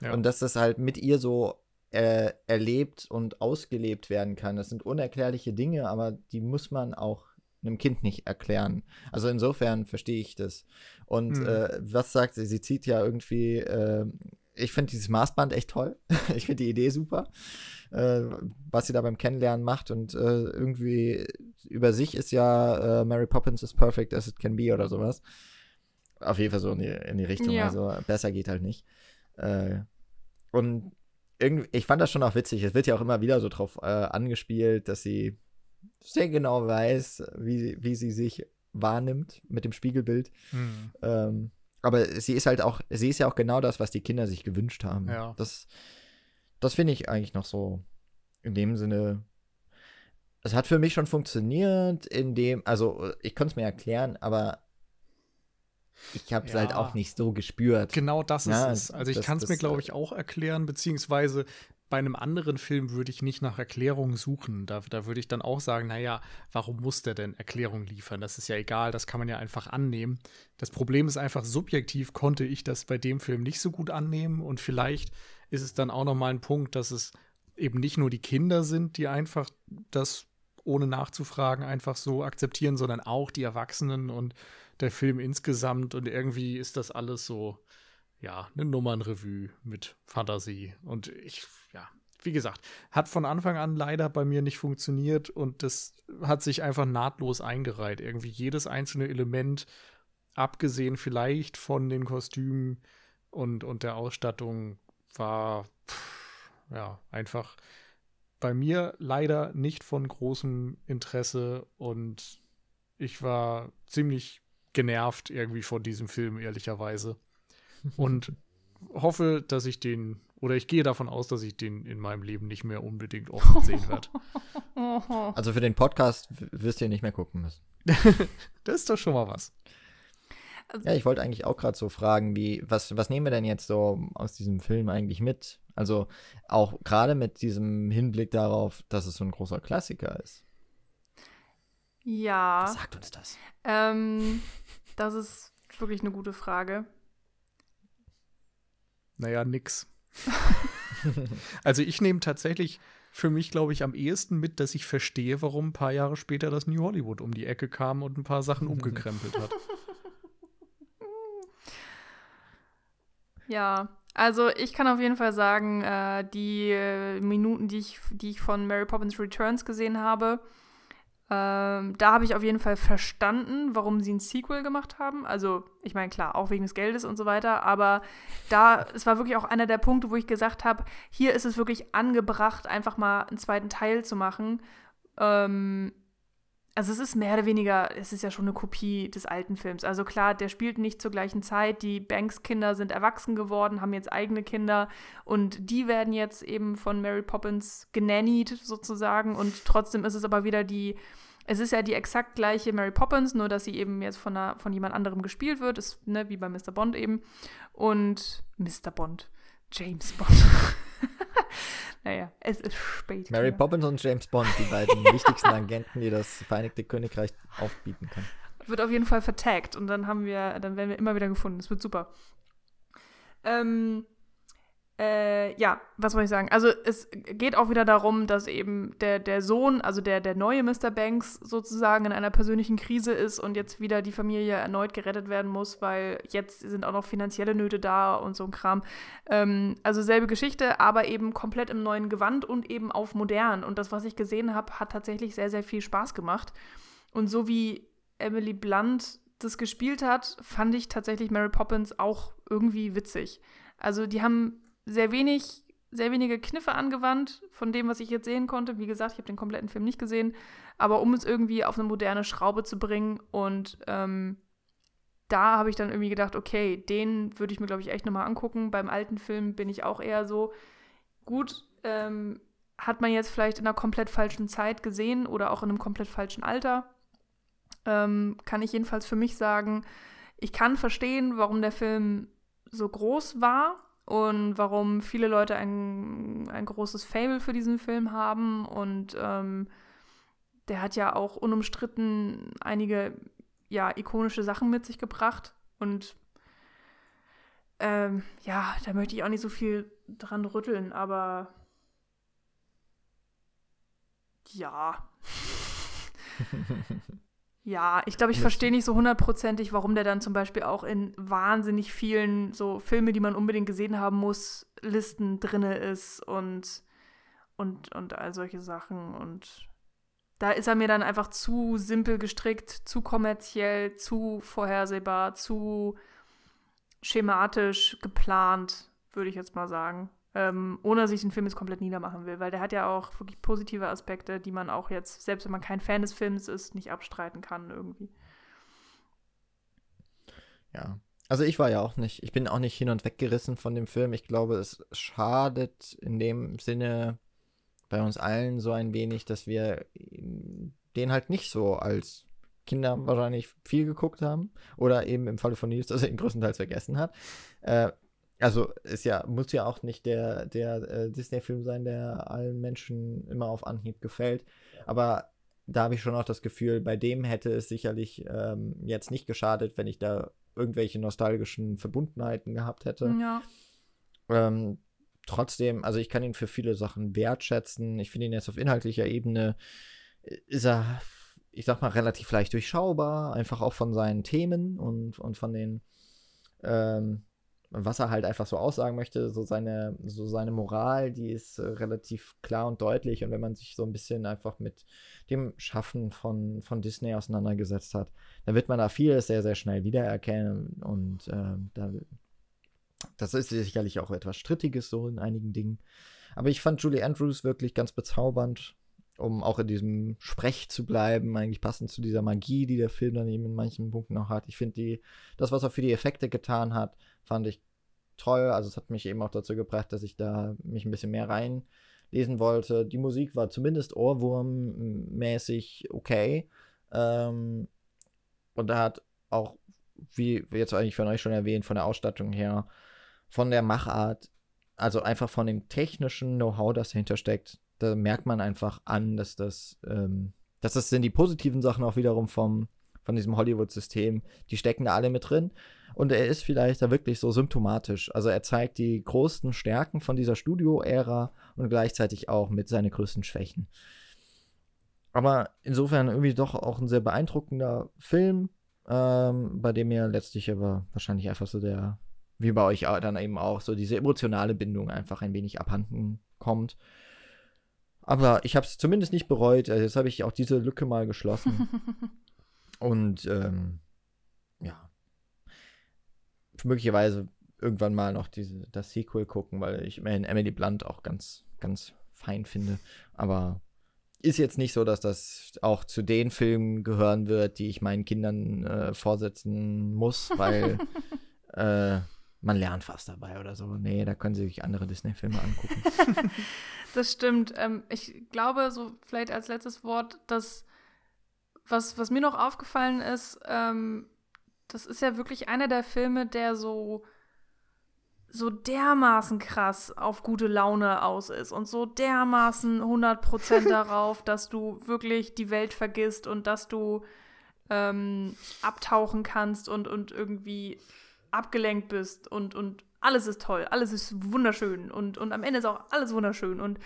Speaker 1: Ja. Und dass das halt mit ihr so äh, erlebt und ausgelebt werden kann. Das sind unerklärliche Dinge, aber die muss man auch einem Kind nicht erklären. Also insofern verstehe ich das. Und hm. äh, was sagt sie? Sie zieht ja irgendwie, äh, ich finde dieses Maßband echt toll. *laughs* ich finde die Idee super, äh, was sie da beim Kennenlernen macht. Und äh, irgendwie über sich ist ja äh, Mary Poppins is perfect as it can be oder sowas. Auf jeden Fall so in die, in die Richtung. Ja. Also besser geht halt nicht. Äh, und ich fand das schon auch witzig. Es wird ja auch immer wieder so drauf äh, angespielt, dass sie sehr genau weiß, wie, wie sie sich wahrnimmt mit dem Spiegelbild. Hm. Ähm, aber sie ist halt auch, sie ist ja auch genau das, was die Kinder sich gewünscht haben.
Speaker 3: Ja.
Speaker 1: Das, das finde ich eigentlich noch so in dem Sinne. Es hat für mich schon funktioniert, in dem, also ich konnte es mir erklären, aber ich habe es ja, halt auch nicht so gespürt.
Speaker 3: Genau das ist ja, es. Also ich kann es mir, glaube äh, ich, auch erklären, beziehungsweise bei einem anderen Film würde ich nicht nach Erklärungen suchen. Da, da würde ich dann auch sagen, naja, warum muss der denn Erklärungen liefern? Das ist ja egal, das kann man ja einfach annehmen. Das Problem ist einfach, subjektiv konnte ich das bei dem Film nicht so gut annehmen und vielleicht ist es dann auch noch mal ein Punkt, dass es eben nicht nur die Kinder sind, die einfach das ohne nachzufragen einfach so akzeptieren, sondern auch die Erwachsenen und der Film insgesamt und irgendwie ist das alles so, ja, eine Nummernrevue mit Fantasie. Und ich, ja, wie gesagt, hat von Anfang an leider bei mir nicht funktioniert und das hat sich einfach nahtlos eingereiht. Irgendwie jedes einzelne Element, abgesehen vielleicht von den Kostümen und, und der Ausstattung, war pff, ja einfach bei mir leider nicht von großem Interesse und ich war ziemlich genervt irgendwie von diesem Film, ehrlicherweise. *laughs* Und hoffe, dass ich den Oder ich gehe davon aus, dass ich den in meinem Leben nicht mehr unbedingt oft *laughs* sehen werde. *laughs*
Speaker 1: Also für den Podcast wirst du nicht mehr gucken müssen.
Speaker 3: das ist doch schon mal was.
Speaker 1: Ja, ich wollte eigentlich auch gerade so fragen, wie, was, was nehmen wir denn jetzt so aus diesem Film eigentlich mit? Also auch gerade mit diesem Hinblick darauf, dass es so ein großer Klassiker ist.
Speaker 2: Ja.
Speaker 1: Was sagt uns das?
Speaker 2: Ähm, das ist wirklich eine gute Frage.
Speaker 3: Naja, nix. *laughs* also ich nehme tatsächlich für mich, glaube ich, am ehesten mit, dass ich verstehe, warum ein paar Jahre später das New Hollywood um die Ecke kam und ein paar Sachen *laughs* umgekrempelt hat.
Speaker 2: Ja, also ich kann auf jeden Fall sagen, äh, die äh, Minuten, die ich, die ich von Mary Poppins Returns gesehen habe, ähm, da habe ich auf jeden Fall verstanden, warum sie ein Sequel gemacht haben. Also, ich meine, klar, auch wegen des Geldes und so weiter, aber da, es war wirklich auch einer der Punkte, wo ich gesagt habe, hier ist es wirklich angebracht, einfach mal einen zweiten Teil zu machen. Ähm, also es ist mehr oder weniger, es ist ja schon eine Kopie des alten Films. Also klar, der spielt nicht zur gleichen Zeit. Die Banks-Kinder sind erwachsen geworden, haben jetzt eigene Kinder und die werden jetzt eben von Mary Poppins genannied sozusagen. Und trotzdem ist es aber wieder die, es ist ja die exakt gleiche Mary Poppins, nur dass sie eben jetzt von, einer, von jemand anderem gespielt wird, ist ne, wie bei Mr. Bond eben. Und Mr. Bond, James Bond. *laughs* *laughs* Naja, es ist spät.
Speaker 1: Mary Poppins und James Bond, die beiden *laughs* wichtigsten Agenten, die das Vereinigte Königreich aufbieten kann.
Speaker 2: Wird auf jeden Fall vertagt und dann haben wir, dann werden wir immer wieder gefunden. Das wird super. Ähm, äh, ja, was soll ich sagen? Also es geht auch wieder darum, dass eben der, der Sohn, also der, der neue Mr. Banks sozusagen in einer persönlichen Krise ist und jetzt wieder die Familie erneut gerettet werden muss, weil jetzt sind auch noch finanzielle Nöte da und so ein Kram. Ähm, also selbe Geschichte, aber eben komplett im neuen Gewand und eben auf modern. Und das, was ich gesehen habe, hat tatsächlich sehr, sehr viel Spaß gemacht. Und so wie Emily Blunt das gespielt hat, fand ich tatsächlich Mary Poppins auch irgendwie witzig. Also die haben sehr wenig, sehr wenige Kniffe angewandt von dem, was ich jetzt sehen konnte. Wie gesagt, ich habe den kompletten Film nicht gesehen, aber um es irgendwie auf eine moderne Schraube zu bringen und ähm, da habe ich dann irgendwie gedacht, okay, den würde ich mir, glaube ich, echt nochmal angucken. Beim alten Film bin ich auch eher so, gut, ähm, hat man jetzt vielleicht in einer komplett falschen Zeit gesehen oder auch in einem komplett falschen Alter. Ähm, kann ich jedenfalls für mich sagen, ich kann verstehen, warum der Film so groß war und warum viele Leute ein, ein großes Fable für diesen Film haben. Und ähm, der hat ja auch unumstritten einige ja, ikonische Sachen mit sich gebracht. Und ähm, ja, da möchte ich auch nicht so viel dran rütteln, aber ja. *laughs* *laughs* Ja, ich glaube, ich verstehe nicht so hundertprozentig, warum der dann zum Beispiel auch in wahnsinnig vielen so Filme, die man unbedingt gesehen haben muss, Listen drinne ist und, und, und all solche Sachen. Und da ist er mir dann einfach zu simpel gestrickt, zu kommerziell, zu vorhersehbar, zu schematisch geplant, würde ich jetzt mal sagen. Ähm, ohne dass ich den Film jetzt komplett niedermachen will, weil der hat ja auch wirklich positive Aspekte, die man auch jetzt, selbst wenn man kein Fan des Films ist, nicht abstreiten kann irgendwie.
Speaker 1: Ja. Also ich war ja auch nicht, ich bin auch nicht hin und weg gerissen von dem Film. Ich glaube, es schadet in dem Sinne bei uns allen so ein wenig, dass wir den halt nicht so als Kinder wahrscheinlich viel geguckt haben oder eben im Falle von Nils, dass er ihn größtenteils vergessen hat. Äh, also ist ja, muss ja auch nicht der, der äh, Disney-Film sein, der allen Menschen immer auf Anhieb gefällt. Aber da habe ich schon auch das Gefühl, bei dem hätte es sicherlich ähm, jetzt nicht geschadet, wenn ich da irgendwelche nostalgischen Verbundenheiten gehabt hätte.
Speaker 2: Ja.
Speaker 1: Ähm, trotzdem, also ich kann ihn für viele Sachen wertschätzen. Ich finde ihn jetzt auf inhaltlicher Ebene, äh, ist er, ich sag mal, relativ leicht durchschaubar, einfach auch von seinen Themen und, und von den ähm, was er halt einfach so aussagen möchte, so seine, so seine Moral, die ist äh, relativ klar und deutlich. Und wenn man sich so ein bisschen einfach mit dem Schaffen von, von Disney auseinandergesetzt hat, dann wird man da vieles sehr, sehr schnell wiedererkennen. Und äh, da, das ist sicherlich auch etwas Strittiges so in einigen Dingen. Aber ich fand Julie Andrews wirklich ganz bezaubernd, um auch in diesem Sprech zu bleiben, eigentlich passend zu dieser Magie, die der Film dann eben in manchen Punkten noch hat. Ich finde das, was er für die Effekte getan hat, fand ich toll. Also es hat mich eben auch dazu gebracht, dass ich da mich ein bisschen mehr reinlesen wollte. Die Musik war zumindest Ohrwurmmäßig okay. Ähm, und da hat auch, wie jetzt eigentlich von euch schon erwähnt, von der Ausstattung her, von der Machart, also einfach von dem technischen Know-how, das dahinter steckt, da merkt man einfach an, dass das, ähm, dass das sind die positiven Sachen auch wiederum vom, von diesem Hollywood-System, die stecken da alle mit drin. Und er ist vielleicht da wirklich so symptomatisch. Also er zeigt die größten Stärken von dieser Studio-Ära und gleichzeitig auch mit seinen größten Schwächen. Aber insofern irgendwie doch auch ein sehr beeindruckender Film, ähm, bei dem mir letztlich aber wahrscheinlich einfach so der, wie bei euch dann eben auch, so diese emotionale Bindung einfach ein wenig abhanden kommt. Aber ich habe es zumindest nicht bereut. Also jetzt habe ich auch diese Lücke mal geschlossen. *laughs* Und ähm, möglicherweise irgendwann mal noch diese, das Sequel gucken, weil ich immerhin Emily Blunt auch ganz, ganz fein finde. Aber ist jetzt nicht so, dass das auch zu den Filmen gehören wird, die ich meinen Kindern äh, vorsetzen muss, weil *laughs* äh, man lernt was dabei oder so. Nee, da können sie sich andere Disney-Filme angucken. *laughs*
Speaker 2: das stimmt. Ähm, ich glaube, so vielleicht als letztes Wort, dass was, was mir noch aufgefallen ist, ähm, das ist ja wirklich einer der Filme, der so so dermaßen krass auf gute Laune aus ist und so dermaßen 100% *laughs* darauf, dass du wirklich die Welt vergisst und dass du ähm, abtauchen kannst und, und irgendwie abgelenkt bist und, und alles ist toll, alles ist wunderschön und, und am Ende ist auch alles wunderschön und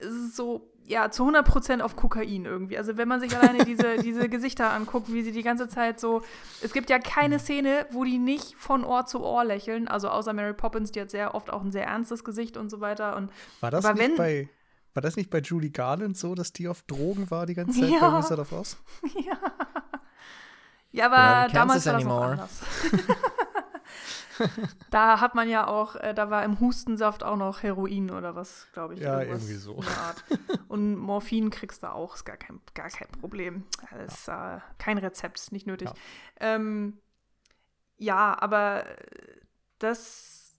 Speaker 2: es so, ja, zu 100% auf Kokain irgendwie. Also wenn man sich alleine diese, *laughs* diese Gesichter anguckt, wie sie die ganze Zeit so, es gibt ja keine mhm. Szene, wo die nicht von Ohr zu Ohr lächeln, also außer Mary Poppins, die hat sehr oft auch ein sehr ernstes Gesicht und so weiter. Und,
Speaker 3: war das nicht wenn, bei war das nicht bei Julie Garland so, dass die auf Drogen war die ganze Zeit ja. bei Wizard of Oz?
Speaker 2: Ja. Ja, aber damals war das noch anders. *laughs* *laughs* da hat man ja auch, äh, da war im Hustensaft auch noch Heroin oder was, glaube ich.
Speaker 3: Ja, irgendwie so.
Speaker 2: Und Morphin kriegst du auch, ist gar kein, gar kein Problem. Das ist ja. äh, kein Rezept, ist nicht nötig. Ja, ähm, ja aber das,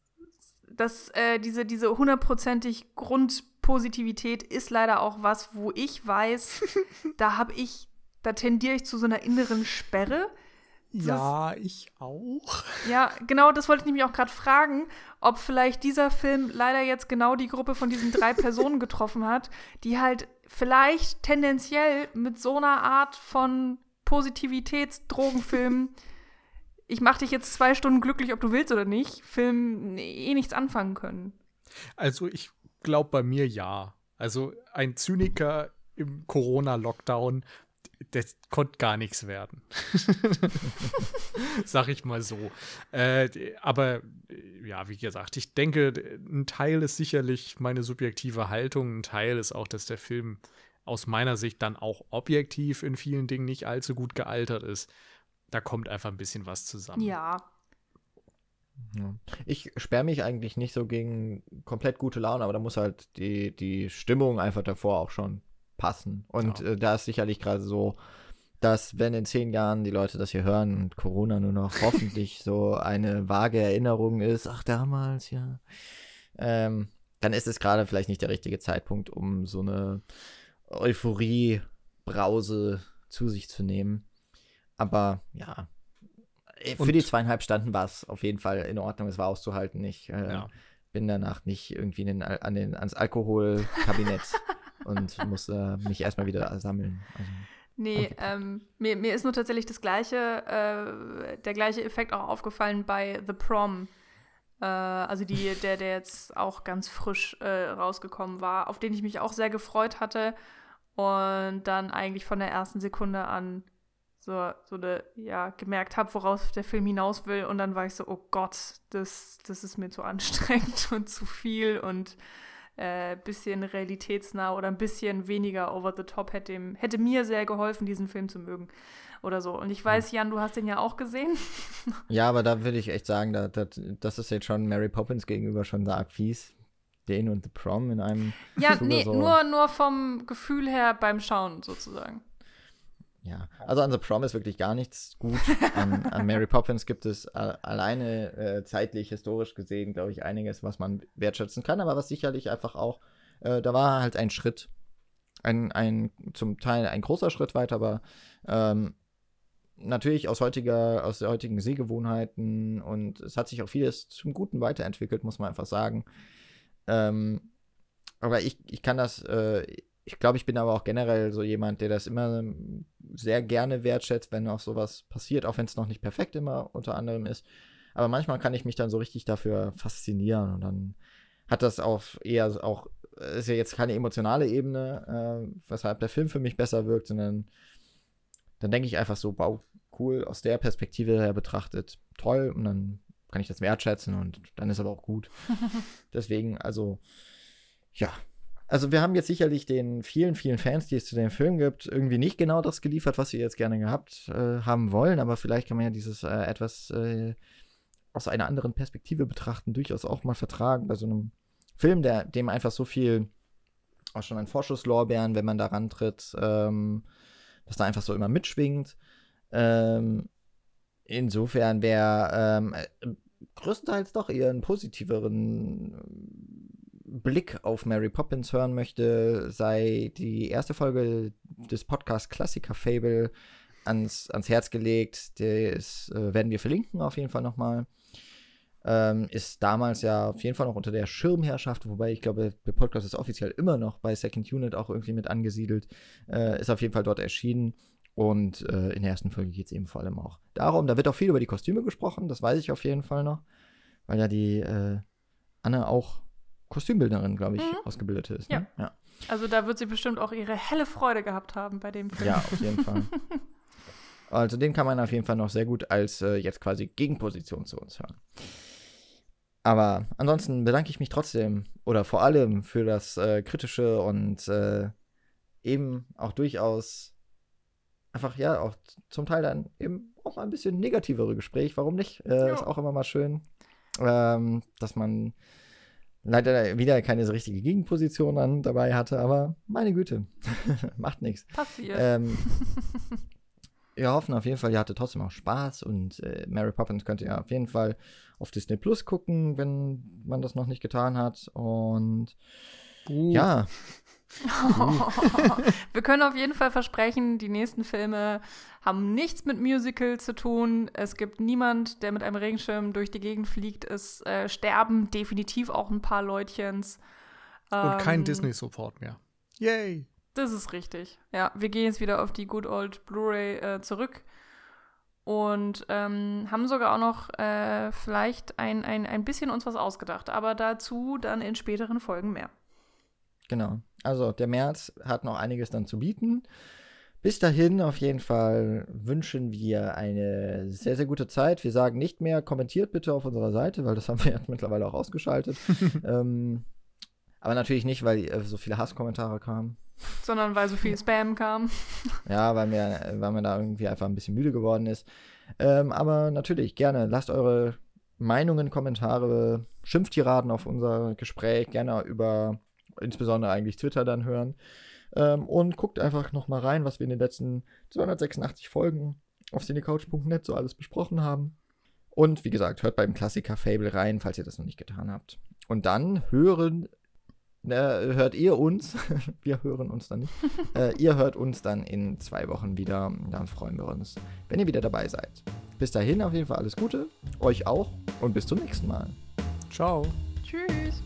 Speaker 2: das, äh, diese, diese hundertprozentig Grundpositivität ist leider auch was, wo ich weiß, *laughs* da habe ich, da tendiere ich zu so einer inneren Sperre
Speaker 3: ja, ich auch.
Speaker 2: Ja, genau, das wollte ich nämlich auch gerade fragen, ob vielleicht dieser Film leider jetzt genau die Gruppe von diesen drei Personen *laughs* getroffen hat, die halt vielleicht tendenziell mit so einer Art von Positivitätsdrogenfilm, *laughs* ich mach dich jetzt zwei Stunden glücklich, ob du willst oder nicht, Film eh nichts anfangen können.
Speaker 3: Also ich glaube bei mir ja. Also ein Zyniker im Corona-Lockdown das konnte gar nichts werden. *laughs* Sag ich mal so. Äh, aber ja, wie gesagt, ich denke, ein Teil ist sicherlich meine subjektive Haltung, ein Teil ist auch, dass der Film aus meiner Sicht dann auch objektiv in vielen Dingen nicht allzu gut gealtert ist. Da kommt einfach ein bisschen was zusammen.
Speaker 2: Ja.
Speaker 1: ja. Ich sperre mich eigentlich nicht so gegen komplett gute Laune, aber da muss halt die, die Stimmung einfach davor auch schon passen. Und ja. äh, da ist sicherlich gerade so, dass wenn in zehn Jahren die Leute das hier hören und Corona nur noch *laughs* hoffentlich so eine vage Erinnerung ist, ach damals, ja, ähm, dann ist es gerade vielleicht nicht der richtige Zeitpunkt, um so eine Euphorie-Brause zu sich zu nehmen. Aber ja, äh, für und die zweieinhalb Stunden war es auf jeden Fall in Ordnung, es war auszuhalten. Ich äh, ja. bin danach nicht irgendwie den, an den, ans Alkoholkabinett *laughs* und muss äh, mich erstmal wieder sammeln. Also,
Speaker 2: nee, okay. ähm, mir, mir ist nur tatsächlich das gleiche, äh, der gleiche Effekt auch aufgefallen bei The Prom. Äh, also die, *laughs* der, der jetzt auch ganz frisch äh, rausgekommen war, auf den ich mich auch sehr gefreut hatte. Und dann eigentlich von der ersten Sekunde an so, so de, ja, gemerkt habe, woraus der Film hinaus will. Und dann war ich so, oh Gott, das, das ist mir zu anstrengend *laughs* und zu viel und äh, bisschen realitätsnah oder ein bisschen weniger over the top hätte, hätte mir sehr geholfen, diesen Film zu mögen oder so. Und ich weiß, Jan, du hast den ja auch gesehen. *laughs*
Speaker 1: Ja, aber da würde ich echt sagen, da, da, das ist jetzt schon Mary Poppins gegenüber schon da fies. Den und The Prom in einem.
Speaker 2: Ja, nee, so. nur, nur vom Gefühl her beim Schauen sozusagen.
Speaker 1: Ja, also an The Promise wirklich gar nichts gut. an, an, Mary Poppins gibt es alleine äh, zeitlich, historisch gesehen, glaube ich, einiges, was man wertschätzen kann, aber was sicherlich einfach auch, äh, da war halt ein Schritt, ein, ein zum Teil ein großer Schritt weiter, aber ähm, natürlich aus heutiger, aus der heutigen Sehgewohnheiten und es hat sich auch vieles zum Guten weiterentwickelt, muss man einfach sagen. Ähm, aber ich, ich kann das, äh, ich glaube, ich bin aber auch generell so jemand, der das immer sehr gerne wertschätzt, wenn auch sowas passiert, auch wenn es noch nicht perfekt immer unter anderem ist. Aber manchmal kann ich mich dann so richtig dafür faszinieren und dann hat das auch eher auch, ist ja jetzt keine emotionale Ebene, äh, weshalb der Film für mich besser wirkt, sondern dann denke ich einfach so, wow, cool, aus der Perspektive her betrachtet, toll und dann kann ich das wertschätzen und dann ist aber auch gut. *laughs* Deswegen, also, ja. Also wir haben jetzt sicherlich den vielen, vielen Fans, die es zu dem Film gibt, irgendwie nicht genau das geliefert, was sie jetzt gerne gehabt äh, haben wollen, aber vielleicht kann man ja dieses äh, etwas äh, aus einer anderen Perspektive betrachten, durchaus auch mal vertragen bei so einem Film, der dem einfach so viel, auch schon ein Vorschusslorbeeren, wenn man da rantritt, ähm, was da einfach so immer mitschwingt. Ähm, insofern wäre ähm, äh, größtenteils doch eher einen positiveren Blick auf Mary Poppins hören möchte, sei die erste Folge des Podcasts Klassiker Fable ans, ans Herz gelegt. Das äh, werden wir verlinken auf jeden Fall nochmal. Ähm, ist damals ja auf jeden Fall noch unter der Schirmherrschaft, wobei ich glaube, der Podcast ist offiziell immer noch bei Second Unit auch irgendwie mit angesiedelt. Äh, ist auf jeden Fall dort erschienen. Und äh, in der ersten Folge geht es eben vor allem auch darum. Da wird auch viel über die Kostüme gesprochen, das weiß ich auf jeden Fall noch. Weil ja die äh, Anne auch Kostümbildnerin, glaube ich, mhm. ausgebildet ist.
Speaker 2: Ne? Ja. ja. Also da wird sie bestimmt auch ihre helle Freude gehabt haben bei dem Film.
Speaker 1: Ja, auf jeden Fall. *laughs* also den kann man auf jeden Fall noch sehr gut als äh, jetzt quasi Gegenposition zu uns hören. Aber ansonsten bedanke ich mich trotzdem oder vor allem für das äh, kritische und äh, eben auch durchaus einfach ja auch zum Teil dann eben auch ein bisschen negativere Gespräch. Warum nicht? Äh, ist auch immer mal schön, ähm, dass man leider wieder keine so richtige Gegenposition dann dabei hatte, aber meine Güte, *laughs* macht nichts.
Speaker 2: Passiert.
Speaker 1: Ähm, *laughs* wir hoffen auf jeden Fall, ihr hattet trotzdem auch Spaß und äh, Mary Poppins könnt ihr auf jeden Fall auf Disney Plus gucken, wenn man das noch nicht getan hat. Und uh. ja, *laughs*
Speaker 2: Wir können auf jeden Fall versprechen, die nächsten Filme haben nichts mit Musical zu tun. Es gibt niemand, der mit einem Regenschirm durch die Gegend fliegt. Es äh, sterben definitiv auch ein paar Leutchens.
Speaker 3: Und kein ähm, Disney-Support mehr. Yay!
Speaker 2: Das ist richtig. Ja, wir gehen jetzt wieder auf die Good Old Blu-ray äh, zurück und ähm, haben sogar auch noch äh, vielleicht ein, ein, ein bisschen uns was ausgedacht. Aber dazu dann in späteren Folgen mehr.
Speaker 1: Genau. Also der März hat noch einiges dann zu bieten. Bis dahin auf jeden Fall wünschen wir eine sehr, sehr gute Zeit. Wir sagen nicht mehr, kommentiert bitte auf unserer Seite, weil das *laughs* haben wir jetzt mittlerweile auch ausgeschaltet. *laughs* ähm, aber natürlich nicht, weil äh, so viele Hasskommentare kamen.
Speaker 2: Sondern weil so viel Spam kam.
Speaker 1: ja, weil mir, weil mir da irgendwie einfach ein bisschen müde geworden ist. Ähm, aber natürlich, gerne, lasst eure Meinungen, Kommentare, Schimpftiraden auf unser Gespräch gerne über insbesondere eigentlich Twitter dann hören. Ähm, und guckt einfach nochmal rein, was wir in den letzten 286 Folgen auf cinecouch.net so alles besprochen haben. Und wie gesagt, hört beim Klassiker Fable rein, falls ihr das noch nicht getan habt. Und dann hören, äh, hört ihr uns, *laughs* wir hören uns dann nicht, *laughs* äh, ihr hört uns dann in zwei Wochen wieder. Dann freuen wir uns, wenn ihr wieder dabei seid. Bis dahin auf jeden Fall alles Gute, euch auch und bis zum nächsten Mal.
Speaker 3: Ciao.
Speaker 2: Tschüss.